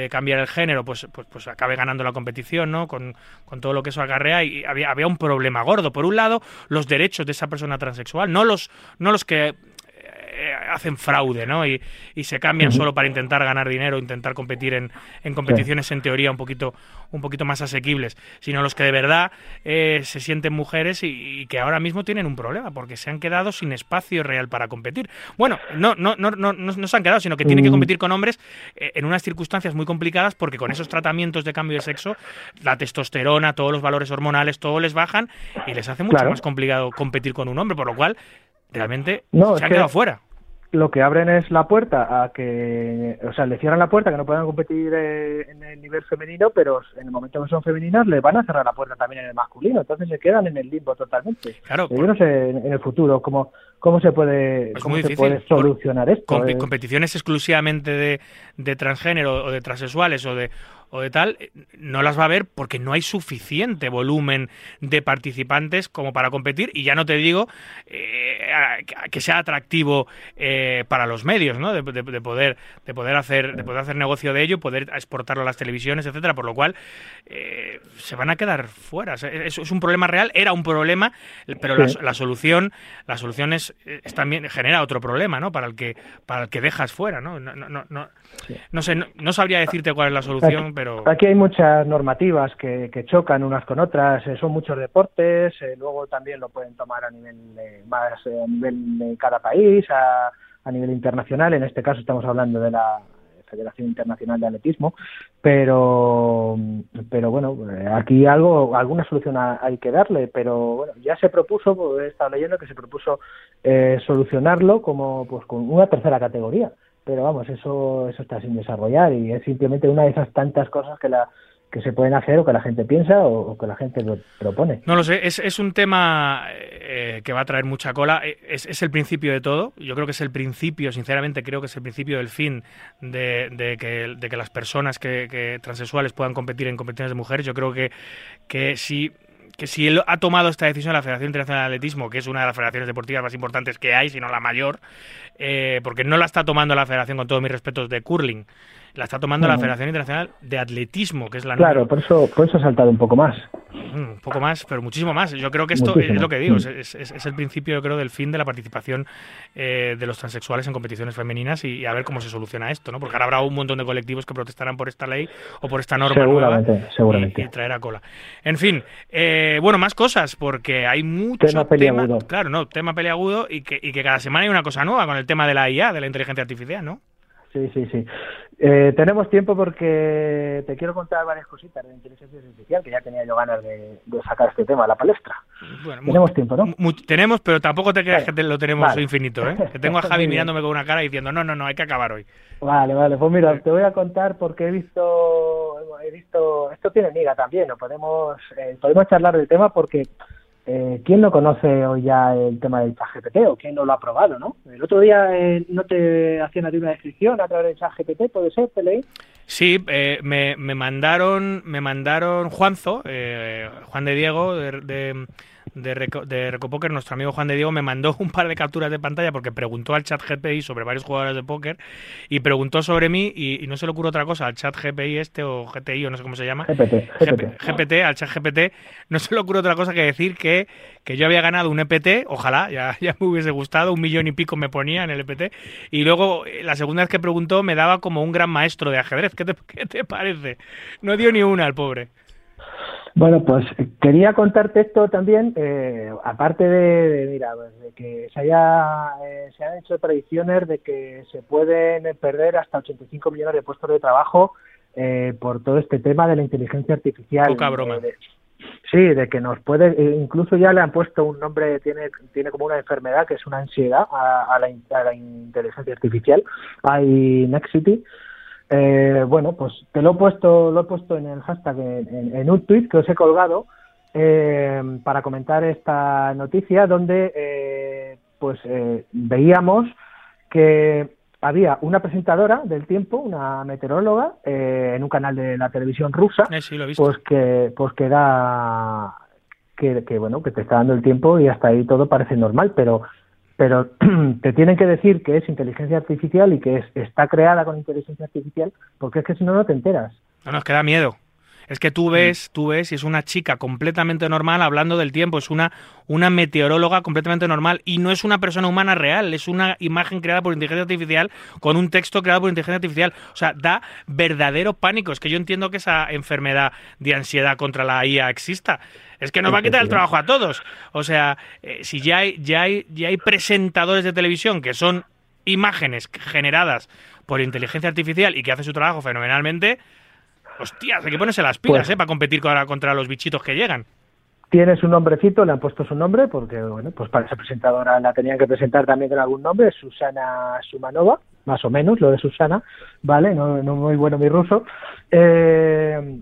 cambiar el género, pues, pues, pues acabe ganando la competición, ¿no? Con, con todo lo que eso acarrea. Y había, había un problema gordo. Por un lado, los derechos de esa persona transexual, no los, no los que hacen fraude, ¿no? Y, se cambian solo para intentar ganar dinero, intentar competir en, competiciones en teoría un poquito, un poquito más asequibles, sino los que de verdad eh, se sienten mujeres y, que ahora mismo tienen un problema porque se han quedado sin espacio real para competir. Bueno, no, no, no, no, no se han quedado, sino que tienen que competir con hombres eh, en unas circunstancias muy complicadas porque con esos tratamientos de cambio de sexo, la testosterona, todos los valores hormonales, todo les bajan y les hace mucho más complicado competir con un hombre, por lo cual realmente se han quedado fuera lo que abren es la puerta a que, o sea, le cierran la puerta que no puedan competir eh, en el nivel femenino, pero en el momento que son femeninas le van a cerrar la puerta también en el masculino, entonces se quedan en el limbo totalmente. Claro. Yo no sé en el futuro cómo, cómo se puede, cómo se puede solucionar esto. Eh. competiciones exclusivamente de, de transgénero o de transexuales o de o de tal, eh, no las va a ver porque no hay suficiente volumen de participantes como para competir y ya no te digo eh, que sea atractivo eh, para los medios, ¿no? De, poder de poder hacer de poder hacer negocio de ello, poder exportarlo a las televisiones, etcétera, por lo cual se van a quedar fuera. Es, es, un problema real, era un problema, pero la, solución la solución es, también genera otro problema, ¿no? Para el que para el que dejas fuera, ¿no? No, no, no, no sé, no, sabría decirte cuál es la solución, pero... Aquí hay muchas normativas que, chocan unas con otras, eh, son muchos deportes, eh, luego también lo pueden tomar a nivel más a nivel de cada país, a, nivel internacional, en este caso estamos hablando de la Federación Internacional de Atletismo, pero pero bueno, eh, aquí algo alguna solución hay que darle, pero bueno, ya se propuso, he estado leyendo que se propuso solucionarlo como pues con una tercera categoría pero vamos, eso, eso está sin desarrollar y es simplemente una de esas tantas cosas que la que se pueden hacer o que la gente piensa o, que la gente propone. No lo sé, es, es un tema eh, que va a traer mucha cola, eh, es, es, el principio de todo, yo creo que es el principio, sinceramente creo que es el principio del fin de, de, que, de que, las personas que, que, transexuales puedan competir en competiciones de mujeres, yo creo que, que si que si él ha tomado esta decisión la Federación Internacional de Atletismo, que es una de las federaciones deportivas más importantes que hay, si no la mayor, eh, porque no la está tomando la Federación, con todos mis respetos, de curling, la está tomando la Federación Internacional de Atletismo, que es la Claro, por eso, por eso ha saltado un poco más. Mm, un poco más, pero muchísimo más. Yo creo que esto es lo que digo, mm. es, el principio, yo creo, del fin de la participación eh, de los transexuales en competiciones femeninas y, a ver cómo se soluciona esto, ¿no? Porque ahora habrá un montón de colectivos que protestarán por esta ley o por esta norma seguramente, nueva seguramente. Y, traerá cola. En fin, eh, bueno, más cosas, porque hay mucho tema peliagudo. claro, no, tema peliagudo y que, y que cada semana hay una cosa nueva con el tema de la IA, de la inteligencia artificial, ¿no? Sí, sí, sí. Eh, tenemos tiempo porque te quiero contar varias cositas de inteligencia artificial que ya tenía yo ganas de, sacar este tema a la palestra. tenemos tiempo, ¿no? tenemos, pero tampoco te creas que lo tenemos infinito, ¿eh? Que tengo a Javi mirándome con una cara diciendo, no, no, no, hay que acabar hoy. Vale, vale, pues mira, te voy a contar porque he visto, he visto, esto tiene miga también, ¿no? Podemos, eh, podemos charlar del tema porque eh, ¿quién no conoce hoy ya el tema del ChatGPT o quién no lo ha probado, no? El otro día eh, no te hacían una descripción a través del ChatGPT, ¿puede ser, te leí? Sí, eh, me, me, mandaron, me mandaron Juanzo, eh, Juan de Diego, de, Reco, de Recopoker, nuestro amigo Juan de Diego me mandó un par de capturas de pantalla porque preguntó al chat GPI sobre varios jugadores de póker y preguntó sobre mí y, no se le ocurre otra cosa al chat GPI este o GTI o no sé cómo se llama. GPT, al chat GPT, no se le ocurre otra cosa que decir que, que yo había ganado un EPT, ojalá, ya, ya me hubiese gustado, un millón y pico me ponía en el EPT y luego eh, la segunda vez que preguntó me daba como un gran maestro de ajedrez. ¿Qué te, qué te parece? No dio ni una al pobre. Bueno, pues quería contarte esto también, eh, aparte de, mira, pues, de que se, haya, eh, se han hecho predicciones de que se pueden perder hasta 85 millones de puestos de trabajo eh, por todo este tema de la inteligencia artificial. Poca broma. sí, de que nos puede, incluso ya le han puesto un nombre, tiene, tiene como una enfermedad que es una ansiedad a, la, a la inteligencia artificial, hay Nexity eh, bueno, pues te lo he puesto, lo he puesto en el hashtag en, un tweet que os he colgado eh, para comentar esta noticia donde eh, pues veíamos que había una presentadora del tiempo, una meteoróloga, en un canal de la televisión rusa, pues que pues que da que, que bueno que te está dando el tiempo y hasta ahí todo parece normal, pero pero te tienen que decir que es inteligencia artificial y que es, está creada con inteligencia artificial, porque es que si no, no te enteras. No, nos queda miedo. Es que tú ves, tú ves, y es una chica completamente normal hablando del tiempo, es una, una meteoróloga completamente normal y no es una persona humana real, es una imagen creada por inteligencia artificial con un texto creado por inteligencia artificial. O sea, da verdadero pánico. Es que yo entiendo que esa enfermedad de ansiedad contra la IA exista. Es que nos va a quitar el trabajo a todos. O sea, eh, si ya hay, ya, hay, ya hay presentadores de televisión que son imágenes generadas por inteligencia artificial y que hacen su trabajo fenomenalmente, hostias, hay que ponerse las pilas, pues ¿eh? Para competir contra, contra los bichitos que llegan tiene su nombrecito, le han puesto su nombre, porque bueno, pues para esa presentadora la tenían que presentar también con algún nombre, Susana Sumanova, más o menos, lo de Susana, ¿vale? No, no muy bueno mi ruso. Eh,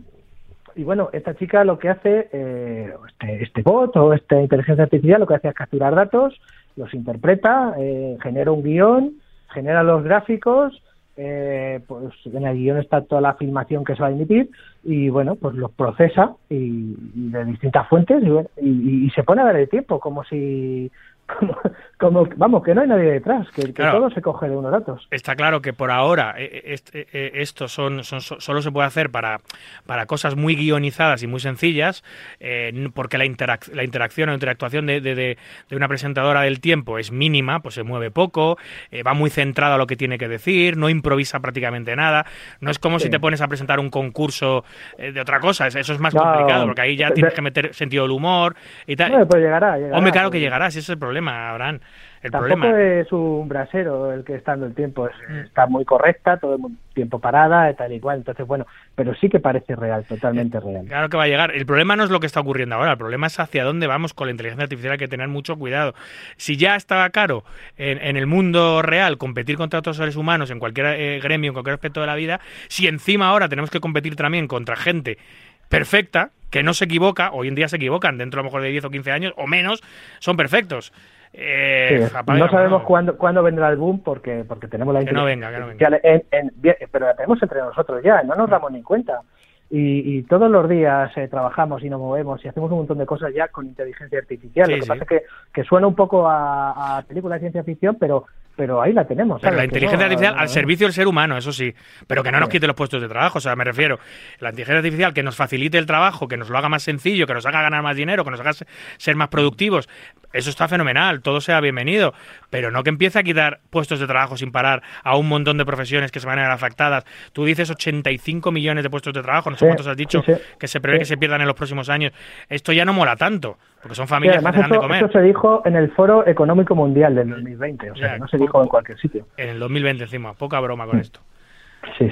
y bueno, esta chica lo que hace, eh, este, este bot o esta inteligencia artificial lo que hace es capturar datos, los interpreta, eh, genera un guion, genera los gráficos, eh, pues en el guion está toda la filmación que se va a emitir y bueno, pues los procesa y, de distintas fuentes y, y, se pone a ver el tiempo como si como, vamos, que no hay nadie detrás, que, todo se coge de unos datos. Está claro que por ahora eh, eh, eh, esto son, son, solo se puede hacer para, para cosas muy guionizadas y muy sencillas, porque la, la interacción o interactuación de, de, una presentadora del tiempo es mínima, pues se mueve poco, va muy centrada a lo que tiene que decir, no improvisa prácticamente nada. No es como si te pones a presentar un concurso de otra cosa, eso es más complicado, porque ahí ya tienes que meter sentido del humor y tal. pues llegará, llegará. Hombre, claro que llegará, si ese es el problema problema, Abraham. El Tampoco es un brasero el que está dando el tiempo, mm. está muy correcta, todo el tiempo parada, tal y cual. Entonces, bueno, pero sí que parece real, totalmente real. Claro que va a llegar. El problema no es lo que está ocurriendo ahora, el problema es hacia dónde vamos con la inteligencia artificial. Hay que tener mucho cuidado. Si ya estaba caro en, el mundo real competir contra otros seres humanos en cualquier eh, gremio, en cualquier aspecto de la vida, si encima ahora tenemos que competir también contra gente perfecta, que no se equivoca, hoy en día se equivocan, dentro a lo mejor de 10 o 15 años o menos, son perfectos. Eh, no sabemos cuándo, cuándo vendrá el boom porque porque tenemos la que no venga, pero la tenemos entre nosotros ya, no nos damos ni cuenta. Y, todos los días eh, trabajamos y nos movemos y hacemos un montón de cosas ya con inteligencia artificial. Lo que pasa es que, que suena un poco a, a película de ciencia ficción, pero pero ahí la tenemos. la inteligencia artificial al servicio del ser humano, eso sí, pero que no nos quite los puestos de trabajo, o sea, me refiero, la inteligencia artificial que nos facilite el trabajo, que nos lo haga más sencillo, que nos haga ganar más dinero, que nos haga ser más productivos, eso está fenomenal, todo sea bienvenido, pero no que empiece a quitar puestos de trabajo sin parar a un montón de profesiones que se van a ver afectadas. Tú dices 85 millones de puestos de trabajo, no sé cuántos has dicho que se prevé que se pierdan en los próximos años. Esto ya no mola tanto, porque son familias que dejan de comer. Eso se dijo en el Foro Económico Mundial del 2020, o sea, no se dijo en cualquier sitio. En el 2020 encima, poca broma con mm. esto. Sí,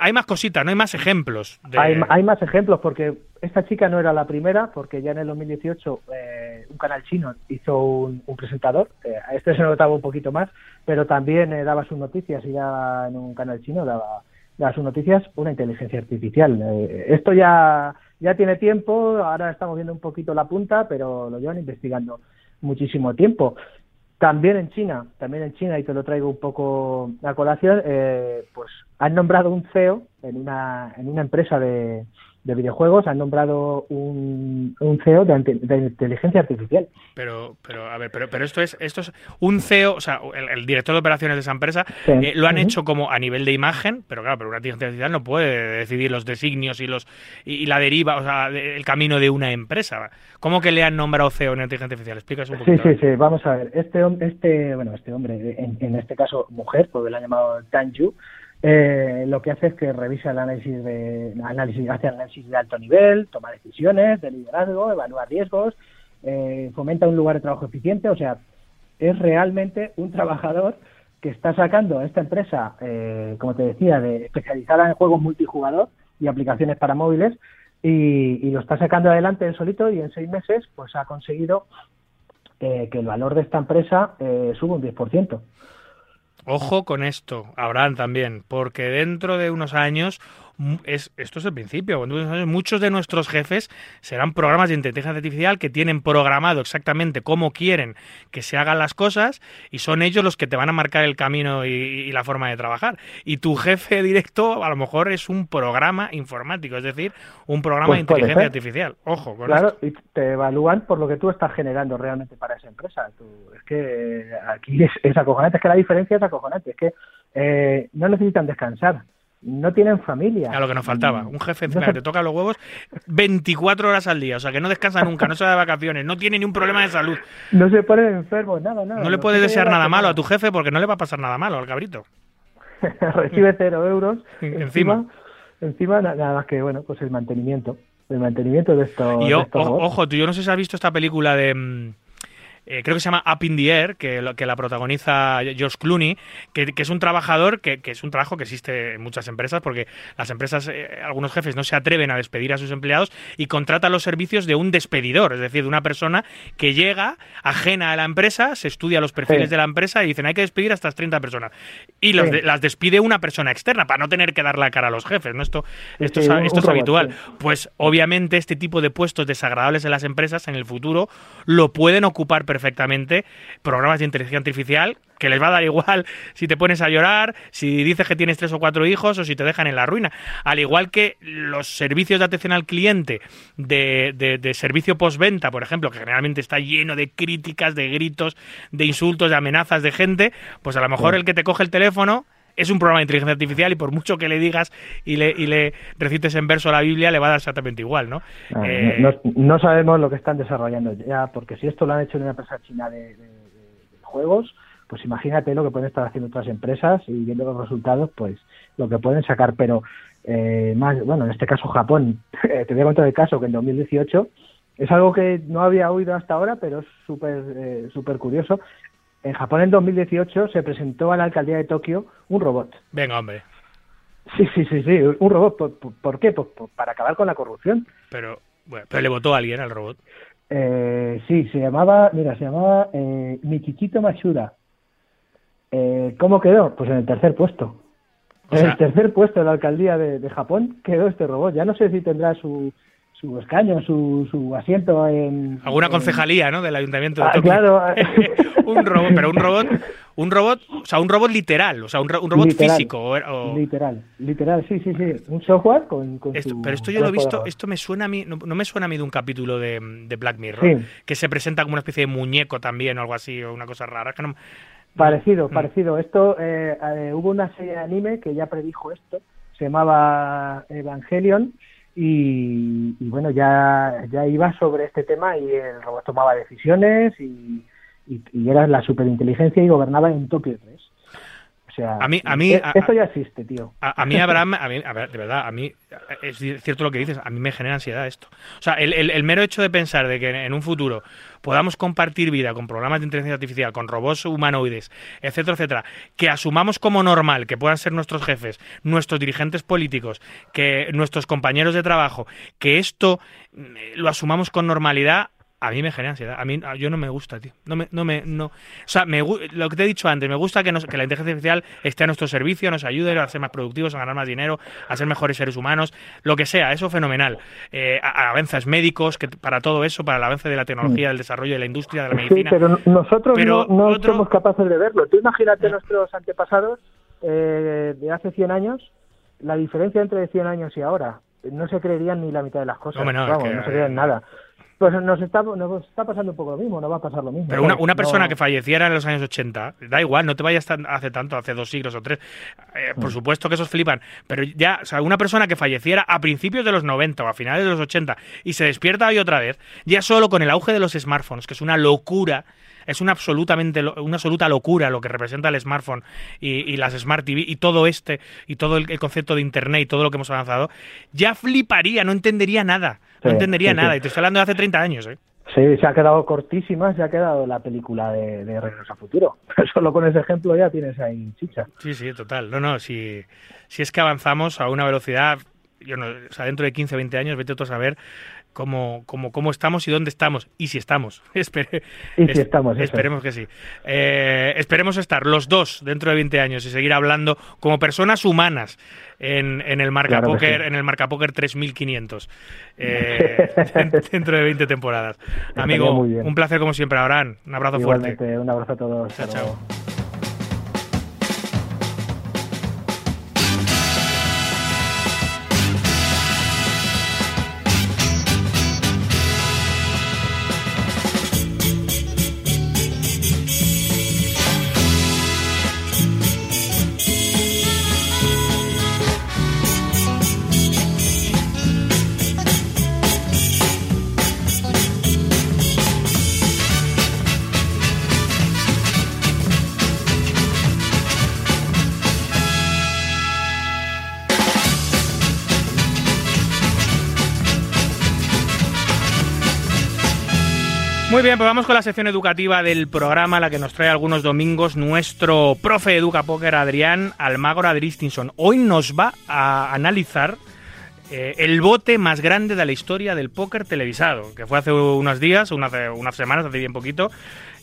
Hay, más cositas, no hay más ejemplos. Hay, más ejemplos porque esta chica no era la primera, porque ya en el 2018 eh, un canal chino hizo un, presentador, eh, este se notaba un poquito más, pero también eh, daba sus noticias y ya en un canal chino daba, daba sus noticias una inteligencia artificial. esto ya, ya tiene tiempo, ahora estamos viendo un poquito la punta, pero lo llevan investigando muchísimo tiempo. También en China, también en China, y te lo traigo un poco a colación, eh, pues han nombrado un CEO en una, en una empresa de, de videojuegos han nombrado un, un CEO de, inteligencia artificial. Pero, pero a ver, pero, pero esto es, esto es un CEO, o sea, el, director de operaciones de esa empresa eh, lo han hecho como a nivel de imagen, pero claro, pero una inteligencia artificial no puede decidir los designios y los y, la deriva, o sea, el camino de una empresa. ¿Cómo que le han nombrado CEO en inteligencia artificial? Explícase un poquito. Sí, sí, sí. Vamos a ver. Este, este, bueno, este hombre, en, en este caso mujer, porque le han llamado Tan Yu, eh, lo que hace es que revisa el análisis de análisis, hace análisis de alto nivel, toma decisiones de liderazgo, evalúa riesgos, eh, fomenta un lugar de trabajo eficiente, o sea, es realmente un trabajador que está sacando a esta empresa, eh, como te decía, de, especializada en juegos multijugador y aplicaciones para móviles, y, lo está sacando adelante él solito y en seis meses pues ha conseguido que el valor de esta empresa eh, suba un 10%. Ojo con esto, Abraham también, porque dentro de unos años es, esto es el principio. Muchos de nuestros jefes serán programas de inteligencia artificial que tienen programado exactamente cómo quieren que se hagan las cosas y son ellos los que te van a marcar el camino y, la forma de trabajar. Y tu jefe directo a lo mejor es un programa informático, es decir, un programa pues de inteligencia artificial. Ojo con Claro, y te evalúan por lo que tú estás generando realmente para esa empresa. es que aquí es, acojonante, es que la diferencia es acojonante, es que eh, no necesitan descansar no tienen familia. A lo que nos faltaba. Un jefe que te toca los huevos 24 horas al día. O sea, que no descansa nunca, no se da de vacaciones, no tiene ni un problema de salud. No se pone enfermo, nada, nada. No le puedes desear nada malo a tu jefe porque no le va a pasar nada malo al cabrito. Recibe cero euros. encima. Encima, nada más que, bueno, pues el mantenimiento. El mantenimiento de estos. Y ojo, tú, yo no sé si has visto esta película de mm, eh, creo que se llama Up in the Air, que, que la protagoniza George Clooney, que, es un trabajador, que, es un trabajo que existe en muchas empresas, porque las empresas, eh, algunos jefes no se atreven a despedir a sus empleados y contratan los servicios de un despedidor, es decir, de una persona que llega ajena a la empresa, se estudia los perfiles de la empresa y dicen hay que despedir a estas 30 personas. Y las despide una persona externa para no tener que dar la cara a los jefes. ¿no? Esto, esto, es, esto es habitual. Pues obviamente este tipo de puestos desagradables en las empresas en el futuro lo pueden ocupar perfectamente programas de inteligencia artificial que les va a dar igual si te pones a llorar, si dices que tienes tres o cuatro hijos o si te dejan en la ruina. Al igual que los servicios de atención al cliente de, de, servicio postventa, por ejemplo, que generalmente está lleno de críticas, de gritos, de insultos, de amenazas de gente, pues a lo mejor el que te coge el teléfono es un programa de inteligencia artificial y por mucho que le digas y le, y le recites en verso la Biblia, le va a dar exactamente igual, ¿no? Ah, eh, no, sabemos lo que están desarrollando ya, porque si esto lo han hecho en una empresa china de, juegos, pues imagínate lo que pueden estar haciendo otras empresas y viendo los resultados, pues lo que pueden sacar. Pero eh, más, bueno, en este caso Japón, te voy a contar el caso que en 2018 es algo que no había oído hasta ahora, pero es súper eh, súper curioso. En Japón en 2018 se presentó a la alcaldía de Tokio un robot. Venga, hombre. Sí, sí, sí, sí, un robot. ¿Por, qué? para acabar con la corrupción. Pero, bueno, pero le votó a alguien al robot. Eh, sí, se llamaba, mira, se llamaba eh, Machura. Eh, ¿Cómo quedó? Pues en el tercer puesto. en el tercer puesto de la alcaldía de, Japón quedó este robot. Ya no sé si tendrá su, su escaño, su, su asiento en... Alguna concejalía, ¿no? Del ayuntamiento de ah, Claro. un robot, pero un robot, un robot, o sea, un robot literal, o sea, un, robot físico. Literal, literal, sí, sí, sí. Un software con, Pero esto yo lo he visto, esto me suena a mí, no, me suena a mí de un capítulo de, Black Mirror, que se presenta como una especie de muñeco también o algo así, o una cosa rara. Que no, parecido, mm. parecido. Esto, eh, eh, hubo una serie de anime que ya predijo esto, se llamaba Evangelion, y, bueno, ya, ya iba sobre este tema y el robot tomaba decisiones y, y, era la superinteligencia y gobernaba en Tokio 3. Sea, a mí, a mí, e, esto ya existe, tío. A, mí, Abraham, a mí, a ver, de verdad, a mí, es cierto lo que dices, a mí me genera ansiedad esto. O sea, el, el, el mero hecho de pensar de que en un futuro podamos compartir vida con programas de inteligencia artificial, con robots humanoides, etcétera, etcétera, que asumamos como normal que puedan ser nuestros jefes, nuestros dirigentes políticos, que nuestros compañeros de trabajo, que esto mm, lo asumamos con normalidad, a mí me genera ansiedad. A mí yo no me gusta, tío. No me, no me, no. O sea, me, lo que te he dicho antes, me gusta que, que la inteligencia artificial esté a nuestro servicio, nos ayude a ser más productivos, a ganar más dinero, a ser mejores seres humanos, lo que sea, eso fenomenal. Eh, avances médicos, que para todo eso, para el avance de la tecnología, del desarrollo de la industria, de la medicina. Sí, pero nosotros no, somos capaces de verlo. Tú imagínate nuestros antepasados eh, de hace 100 años, la diferencia entre 100 años y ahora. No se creerían ni la mitad de las cosas. no, Vamos, no se creerían nada. Pues nos está, nos está pasando un poco lo mismo, no va a pasar lo mismo. Pero una, persona que falleciera en los años 80, da igual, no te vayas tan, hace tanto, hace dos siglos o tres. Eh, por mm. supuesto que esos flipan, pero ya, o sea, una persona que falleciera a principios de los 90 o a finales de los 80 y se despierta hoy otra vez, ya solo con el auge de los smartphones, que es una locura es una, absolutamente, una absoluta locura lo que representa el smartphone y, las Smart TV y todo este, y todo el, concepto de Internet y todo lo que hemos avanzado, ya fliparía, no entendería nada, no entendería nada. Y te estoy hablando de hace 30 años, ¿eh? Sí, se ha quedado cortísima, se ha quedado la película de, de Regreso a Futuro. Solo con ese ejemplo ya tienes ahí chicha. Sí, sí, total. No, no, si, si es que avanzamos a una velocidad, yo no, o sea, dentro de 15 o 20 años, vete tú a saber cómo, cómo, cómo estamos y dónde estamos y si estamos. y si estamos. Esperemos que sí. Eh, esperemos estar los dos dentro de 20 años y seguir hablando como personas humanas en, en el marca poker en el marca poker 3500 eh, dentro de 20 temporadas. Amigo, un placer como siempre, Abraham. Un abrazo fuerte. Un abrazo a todos. Chao, chao. Muy bien, pues vamos con la sección educativa del programa, la que nos trae algunos domingos nuestro profe Educa Póker Adrián Almagro Dristinson. Hoy nos va a analizar eh, el bote más grande de la historia del póker televisado, que fue hace unos días, unas, unas semanas, hace bien poquito,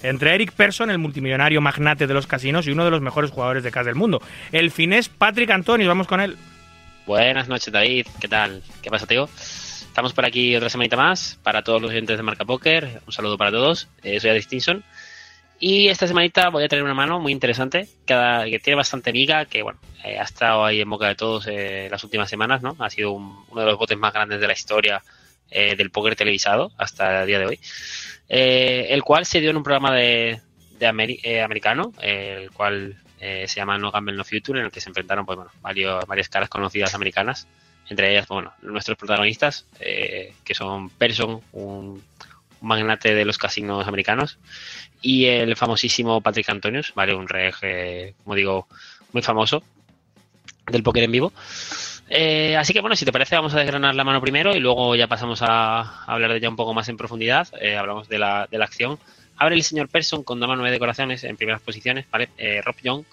entre Eric Persson, el multimillonario magnate de los casinos y uno de los mejores jugadores de CAS del mundo, el finés Patrick Antonio. Vamos con él. Buenas noches, David. ¿Qué tal? ¿Qué pasa, tío? Estamos por aquí otra semanita más para todos los oyentes de Marca Poker. Un saludo para todos. Eh, soy Adistinson. Y esta semanita voy a traer una mano muy interesante, que, tiene bastante miga, que bueno, eh, ha estado ahí en boca de todos eh, las últimas semanas, ¿no? Ha sido uno de los botes más grandes de la historia del póker televisado hasta el día de hoy. el cual se dio en un programa de, americano, el cual se llama No Gamble No Future, en el que se enfrentaron pues, bueno, varias caras conocidas americanas entre ellas, bueno, nuestros protagonistas, eh, que son Person, un, magnate de los casinos americanos, y el famosísimo Patrick Antonius, ¿vale? Un reg, eh, como digo, muy famoso del póker en vivo. Eh, así que bueno, si te parece, vamos a desgranar la mano primero y luego ya pasamos a, hablar de ella un poco más en profundidad. hablamos de la, de la acción. Abre el señor Person con dama nueve decoraciones en primeras posiciones, ¿vale? Rob Young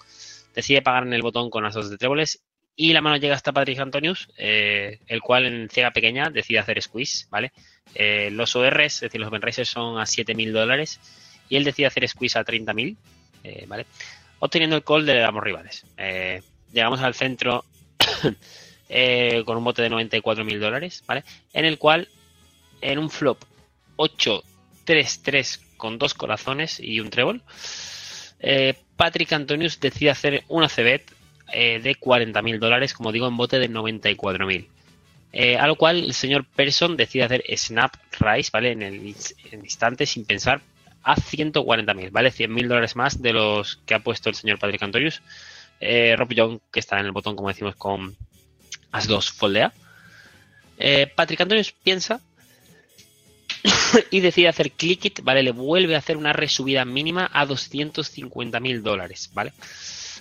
decide pagar en el botón con las dos de tréboles y la mano llega hasta Patrick Antonius, eh, el cual en ciega pequeña decide hacer squeeze, ¿vale? Eh, los ORs, es decir, los open son a 7.000 dólares y él decide hacer squeeze a 30.000, eh, ¿vale? Obteniendo el call de ambos rivales. llegamos al centro con un bote de 94.000 dólares, ¿vale? En el cual, en un flop 8-3-3 con dos corazones y un trébol, Patrick Antonius decide hacer una cebet eh, de 40.000 dólares, como digo, en bote de 94.000. Eh, a lo cual el señor Person decide hacer Snap Rise, ¿vale? En el, instante, sin pensar, a 140.000, ¿vale? 100.000 dólares más de los que ha puesto el señor Patrick Antonius. Eh, Rob Young, que está en el botón, como decimos, con As-2 foldea. Eh, Patrick Antonius piensa y decide hacer click it, ¿vale? Le vuelve a hacer una resubida mínima a 250.000 dólares, ¿vale?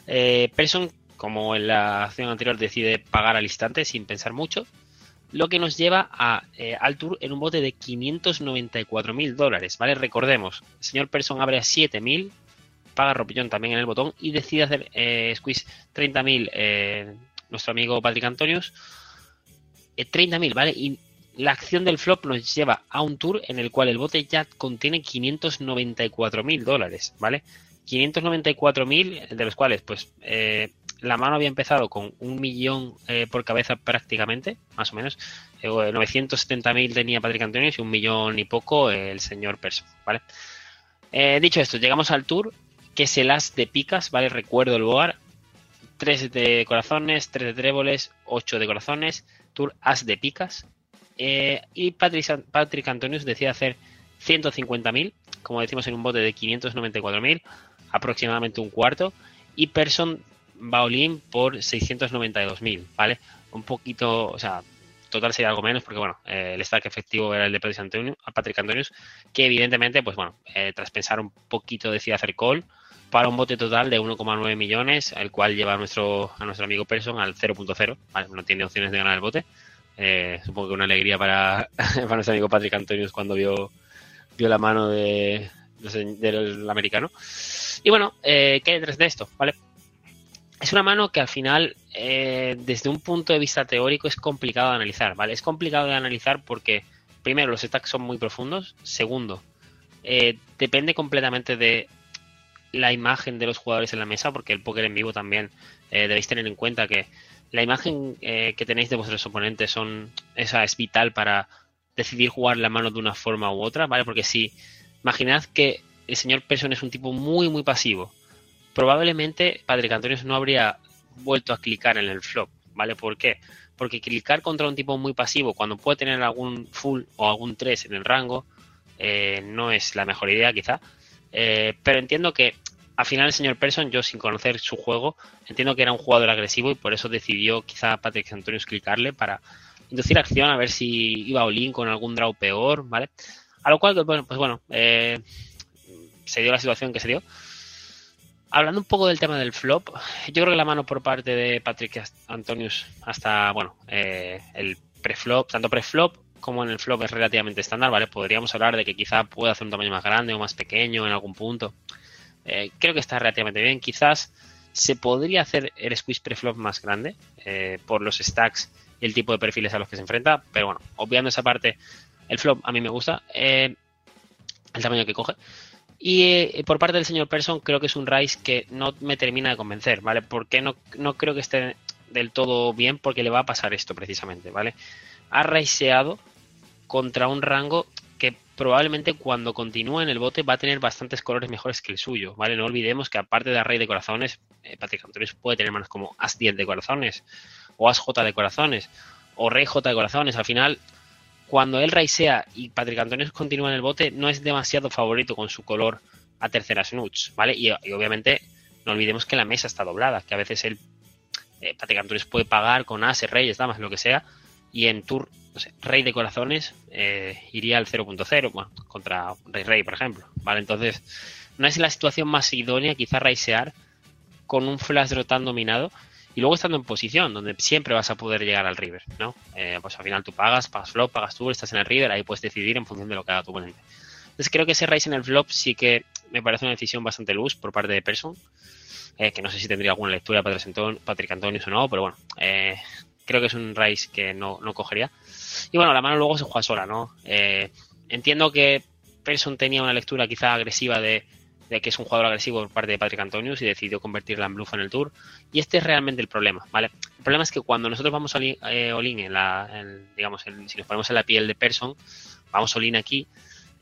Eh, Person como en la acción anterior decide pagar al instante sin pensar mucho, lo que nos lleva a, eh, al tour en un bote de 594 mil dólares, ¿vale? Recordemos, el señor Person abre a 7 mil, paga ropillón también en el botón y decide hacer eh, squeeze 30 mil eh, nuestro amigo Patrick Antonius, 30 mil, ¿vale? Y la acción del flop nos lleva a un tour en el cual el bote ya contiene 594 mil dólares, ¿vale? 594 mil, de los cuales, pues, la mano había empezado con un millón eh, por cabeza prácticamente, más o menos. 970.000 eh, tenía Patrick Antonio y un millón y poco el señor Person, ¿vale? Eh, dicho esto, llegamos al tour, que es el as de picas, ¿vale? Recuerdo el boar. 3 de corazones, 3 de tréboles, 8 de corazones, tour as de picas. y Patrick, Patrick Antonius decide hacer 150.000, como decimos en un bote de 594.000, aproximadamente un cuarto. Y Person Baolín por 692.000, ¿vale? Un poquito, o sea, total sería algo menos, porque bueno, eh, el stack efectivo era el de Patrick Antonius, Patrick Antonius que evidentemente, pues bueno, eh, tras pensar un poquito decide hacer call para un bote total de 1,9 millones, el cual lleva a nuestro, a nuestro amigo Person al 0.0, ¿vale? no tiene opciones de ganar el bote. Eh, supongo que una alegría para, para nuestro amigo Patrick Antonius cuando vio, vio la mano de, del americano. Y bueno, ¿qué hay detrás de esto? ¿Vale? Es una mano que al final, eh, desde un punto de vista teórico, es complicado de analizar, ¿vale? Es complicado de analizar porque, primero, los stacks son muy profundos. Segundo, eh, depende completamente de la imagen de los jugadores en la mesa, porque el póker en vivo también eh, debéis tener en cuenta que la imagen que tenéis de vuestros oponentes son, esa es vital para decidir jugar la mano de una forma u otra, ¿vale? Porque si imaginad que el señor Person es un tipo muy, muy pasivo, probablemente Patrick Antonius no habría vuelto a clicar en el flop, ¿vale? ¿Por qué? Porque clicar contra un tipo muy pasivo cuando puede tener algún full o algún 3 en el rango eh, no es la mejor idea quizá. Eh, pero entiendo que al final el señor Person, yo sin conocer su juego, entiendo que era un jugador agresivo y por eso decidió quizá Patrick Antonius clicarle para inducir acción a ver si iba all-in con algún draw peor, ¿vale? A lo cual, pues bueno, eh, se dio la situación que se dio. Hablando un poco del tema del flop, yo creo que la mano por parte de Patrick Antonius hasta, bueno, eh, el preflop, tanto preflop como en el flop es relativamente estándar, ¿vale? Podríamos hablar de que quizá pueda hacer un tamaño más grande o más pequeño en algún punto. Eh, creo que está relativamente bien. Quizás se podría hacer el squeeze preflop más grande eh, por los stacks y el tipo de perfiles a los que se enfrenta, pero bueno, obviando esa parte, el flop a mí me gusta. el tamaño que coge. Y eh, por parte del señor Person creo que es un Rice que no me termina de convencer, ¿vale? Porque no, no creo que esté del todo bien porque le va a pasar esto precisamente, ¿vale? Ha raiseado contra un rango que probablemente cuando continúe en el bote va a tener bastantes colores mejores que el suyo, ¿vale? No olvidemos que aparte de rey de corazones, eh, Patrick Antonio puede tener manos como As 10 de corazones, o As J de corazones, o Rey J de corazones. Al final, cuando él raisea y Patrick Antonio continúa en el bote, no es demasiado favorito con su color a terceras nuts, ¿vale? Y, obviamente no olvidemos que la mesa está doblada, que a veces él, eh, Patrick Antonio puede pagar con ases, reyes, damas, lo que sea, y en tour, no sé, rey de corazones eh, iría al 0.0, bueno, contra rey rey, por ejemplo, ¿vale? Entonces, no es la situación más idónea quizá raisear con un flash draw tan dominado y luego estando en posición, donde siempre vas a poder llegar al river, ¿no? Eh, pues al final tú pagas, pagas flop, pagas tú, estás en el river, ahí puedes decidir en función de lo que haga tu oponente. Entonces creo que ese raise en el flop sí que me parece una decisión bastante luz por parte de Person, eh, que no sé si tendría alguna lectura para Patrick Antonius o no, pero bueno, eh, creo que es un raise que no, no, cogería. Y bueno, la mano luego se juega sola, ¿no? entiendo que Person tenía una lectura quizá agresiva de de que es un jugador agresivo por parte de Patrick Antonius y decidió convertirla en bluff en el tour. Y este es realmente el problema, ¿vale? El problema es que cuando nosotros vamos a eh, all-in en la, digamos, si nos ponemos en la piel de Person, vamos all-in aquí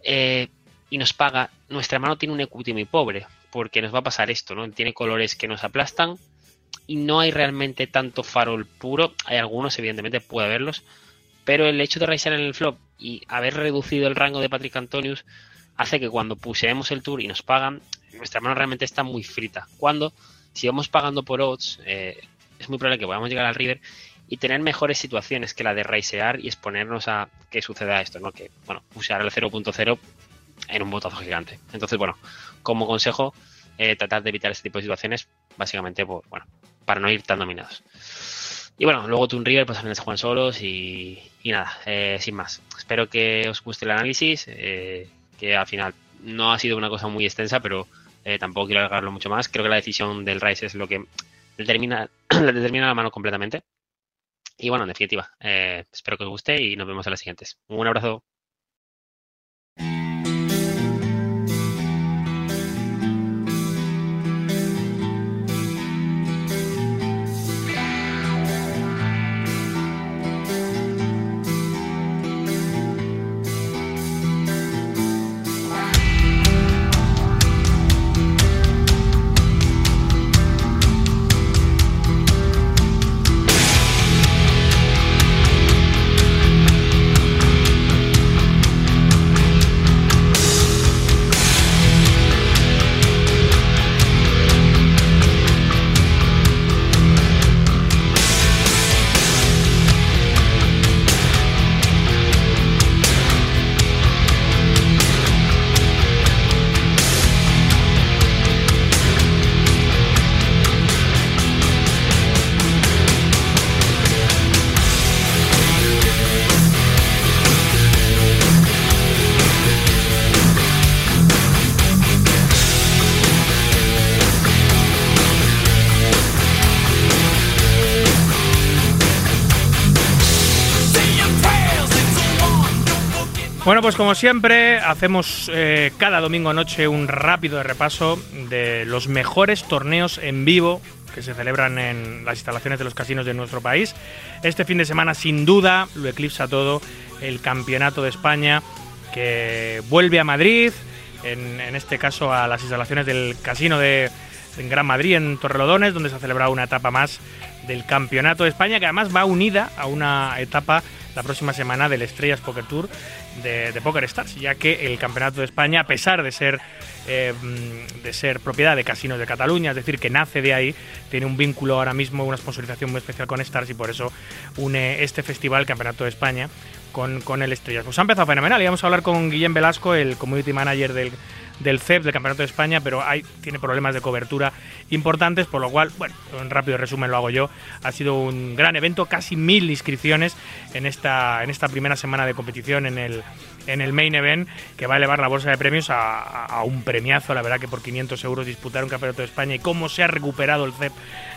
eh, y nos paga, nuestra mano tiene un equity muy pobre, porque nos va a pasar esto, ¿no? Tiene colores que nos aplastan y no hay realmente tanto farol puro. Hay algunos, evidentemente, puede haberlos, pero el hecho de raisar en el flop y haber reducido el rango de Patrick Antonius hace que cuando puseemos el tour y nos pagan, nuestra mano realmente está muy frita. Cuando, si vamos pagando por odds, eh, es muy probable que podamos llegar al river y tener mejores situaciones que la de raisear y exponernos a que suceda esto, ¿no? Que, bueno, pusear el 0.0 en un botazo gigante. Entonces, bueno, como consejo, eh, tratar de evitar este tipo de situaciones, básicamente, por, bueno, para no ir tan dominados. Y bueno, luego Toon River, pues al final se juegan solos y, nada, eh, sin más. Espero que os guste el análisis. Que al final no ha sido una cosa muy extensa, pero eh, tampoco quiero alargarlo mucho más. Creo que la decisión del Rice es lo que determina, determina la mano completamente. Y bueno, en definitiva, eh, espero que os guste y nos vemos en las siguientes. Un abrazo. Bueno, pues como siempre, hacemos eh, cada domingo noche un rápido repaso de los mejores torneos en vivo que se celebran en las instalaciones de los casinos de nuestro país. Este fin de semana, sin duda, lo eclipsa todo el Campeonato de España que vuelve a Madrid, en, este caso a las instalaciones del casino de en Gran Madrid, en Torrelodones, donde se ha celebrado una etapa más del Campeonato de España, que además va unida a una etapa la próxima semana del Estrellas Poker Tour de, Poker Stars, ya que el Campeonato de España, a pesar de ser, eh, de ser propiedad de Casinos de Cataluña, es decir, que nace de ahí, tiene un vínculo ahora mismo, una sponsorización muy especial con Stars y por eso une este festival, Campeonato de España, con, con el Estrellas. Pues ha empezado fenomenal y vamos a hablar con Guillem Velasco, el Community Manager del del CEP, del Campeonato de España, pero hay, tiene problemas de cobertura importantes, por lo cual, bueno, un rápido resumen lo hago yo. Ha sido un gran evento, casi mil inscripciones en esta, en esta primera semana de competición en el, en el main event, que va a elevar la bolsa de premios a, un premiazo, la verdad que por 500 euros disputar un Campeonato de España y cómo se ha recuperado el CEP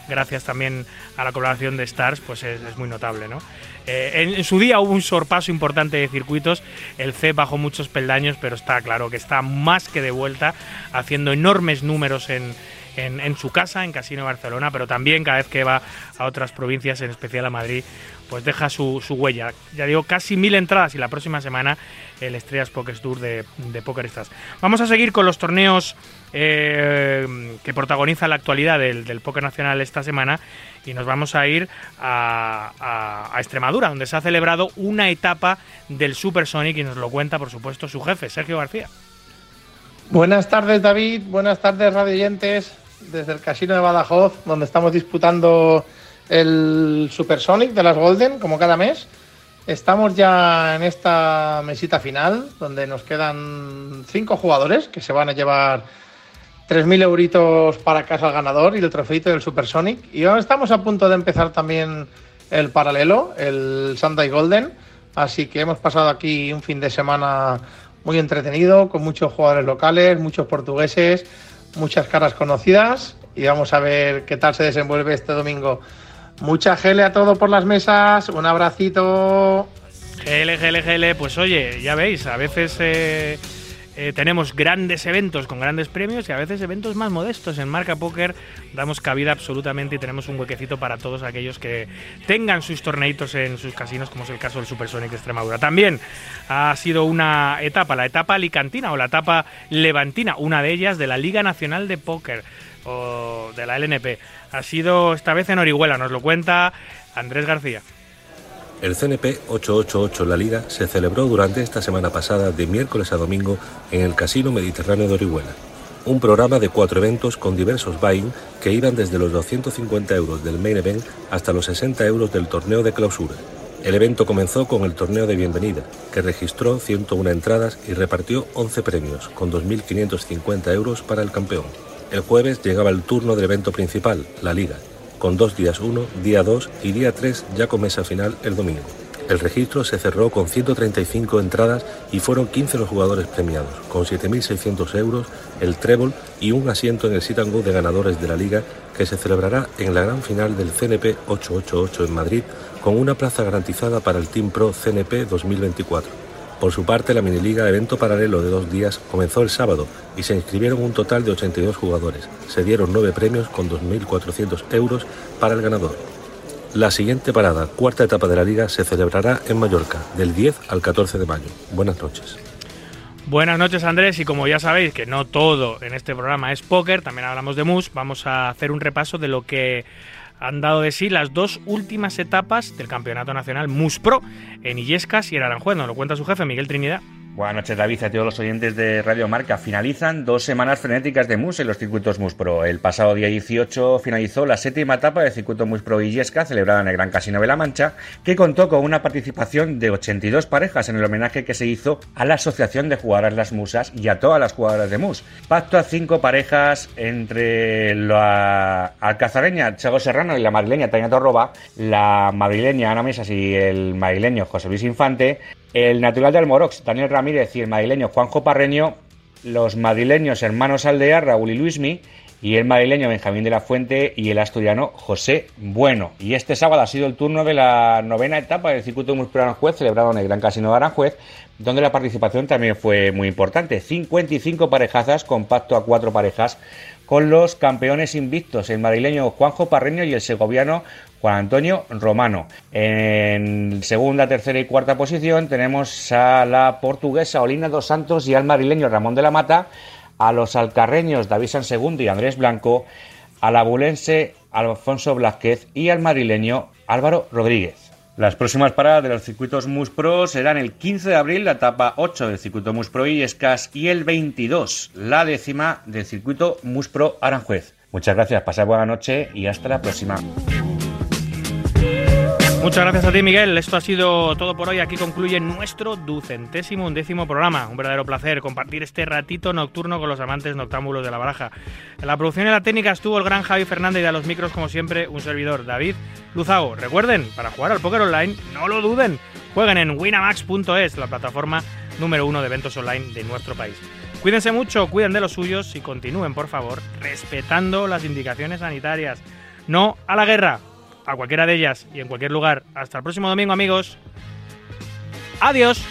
gracias también a la colaboración de Stars, pues es, muy notable, ¿no? Eh, en, su día hubo un sorpaso importante de circuitos, el C bajó muchos peldaños, pero está claro que está más que de vuelta, haciendo enormes números en, en, su casa, en Casino Barcelona, pero también cada vez que va a otras provincias, en especial a Madrid, pues deja su, huella. Ya digo, casi mil entradas y la próxima semana el Estrellas Poker Tour de, de PokerStars. Vamos a seguir con los torneos eh, que protagoniza la actualidad del, del Poker Nacional esta semana y nos vamos a ir a, Extremadura, donde se ha celebrado una etapa del Supersonic y nos lo cuenta, por supuesto, su jefe, Sergio García. Buenas tardes, David. Buenas tardes, radioyentes, desde el Casino de Badajoz, donde estamos disputando el Supersonic de las Golden, como cada mes. Estamos ya en esta mesita final, donde nos quedan cinco jugadores que se van a llevar 3.000 euritos para casa al ganador y el trofeito del Supersonic. Y ahora estamos a punto de empezar también el paralelo, el Sunday Golden. Así que hemos pasado aquí un fin de semana muy entretenido, con muchos jugadores locales, muchos portugueses, muchas caras conocidas. Y vamos a ver qué tal se desenvuelve este domingo. Mucha gele a todo por las mesas. Un abracito. Gele, gele, gele. Pues oye, ya veis, a veces... Eh eh, tenemos grandes eventos con grandes premios y a veces eventos más modestos. En Marca Póker damos cabida absolutamente y tenemos un huequecito para todos aquellos que tengan sus torneitos en sus casinos, como es el caso del Supersonic de Extremadura. También ha sido una etapa, la etapa alicantina o la etapa levantina, una de ellas de la Liga Nacional de Póker o de la LNP. Ha sido esta vez en Orihuela, nos lo cuenta Andrés García. El CNP 888 La Liga se celebró durante esta semana pasada de miércoles a domingo en el Casino Mediterráneo de Orihuela. Un programa de cuatro eventos con diversos buy-in que iban desde los 250 euros del main event hasta los 60 euros del torneo de clausura. El evento comenzó con el torneo de bienvenida, que registró 101 entradas y repartió 11 premios, con 2.550 euros para el campeón. El jueves llegaba el turno del evento principal, la Liga, con dos días 1, día 2 y día 3 ya con mesa final el domingo. El registro se cerró con 135 entradas y fueron 15 los jugadores premiados, con 7.600 euros, el trébol y un asiento en el sit and go de ganadores de la liga que se celebrará en la gran final del CNP 888 en Madrid con una plaza garantizada para el Team Pro CNP 2024. Por su parte, la miniliga evento paralelo de dos días comenzó el sábado y se inscribieron un total de 82 jugadores. Se dieron nueve premios con 2.400 euros para el ganador. La siguiente parada, cuarta etapa de la liga, se celebrará en Mallorca, del 10 al 14 de mayo. Buenas noches. Buenas noches Andrés y como ya sabéis que no todo en este programa es póker, también hablamos de mus, vamos a hacer un repaso de lo que han dado de sí las dos últimas etapas del Campeonato Nacional MUSPRO en Illescas y en Aranjuez. Nos lo cuenta su jefe, Miguel Trinidad. Buenas noches, David, a todos los oyentes de Radio Marca. Finalizan dos semanas frenéticas de MUS en los circuitos MUS Pro. El pasado día 18 finalizó la séptima etapa del circuito MUS Pro Illesca, celebrada en el Gran Casino de la Mancha, que contó con una participación de 82 parejas en el homenaje que se hizo a la Asociación de Jugadoras Las Musas y a todas las jugadoras de MUS. Pacto a cinco parejas entre la alcazareña Chago Serrano y la madrileña Tania Torroba, la madrileña Ana Mesas y el madrileño José Luis Infante, el natural de Almorox, Daniel Ramírez y el madrileño Juanjo Parreño, los madrileños hermanos Aldea, Raúl y Luismi, y el madrileño Benjamín de la Fuente y el asturiano José Bueno. Y este sábado ha sido el turno de la novena etapa del circuito Muspro Aranjuez, celebrado en el Gran Casino de Aranjuez, donde la participación también fue muy importante. 55 parejazas, compacto a cuatro parejas, con los campeones invictos, el madrileño Juanjo Parreño y el segoviano Juan Antonio Romano. En segunda, tercera y cuarta posición tenemos a la portuguesa Olina dos Santos y al madrileño Ramón de la Mata, a los alcarreños David San Segundo y Andrés Blanco, al abulense Alfonso Blázquez y al madrileño Álvaro Rodríguez. Las próximas paradas de los circuitos Muspro serán el 15 de abril la etapa 8 del circuito Muspro Illescas y el 22 la décima del circuito Muspro Aranjuez. Muchas gracias, pasad buena noche y hasta la próxima. Muchas gracias a ti, Miguel. Esto ha sido todo por hoy. Aquí concluye nuestro ducentésimo undécimo programa. Un verdadero placer compartir este ratito nocturno con los amantes noctámbulos de la baraja. En la producción y la técnica estuvo el gran Javi Fernández y a los micros, como siempre, un servidor, David Luzago. Recuerden, para jugar al póker online, no lo duden. Jueguen en winamax.es, la plataforma número uno de eventos online de nuestro país. Cuídense mucho, cuiden de los suyos y continúen, por favor, respetando las indicaciones sanitarias. No a la guerra a cualquiera de ellas y en cualquier lugar. Hasta el próximo domingo, amigos. Adiós.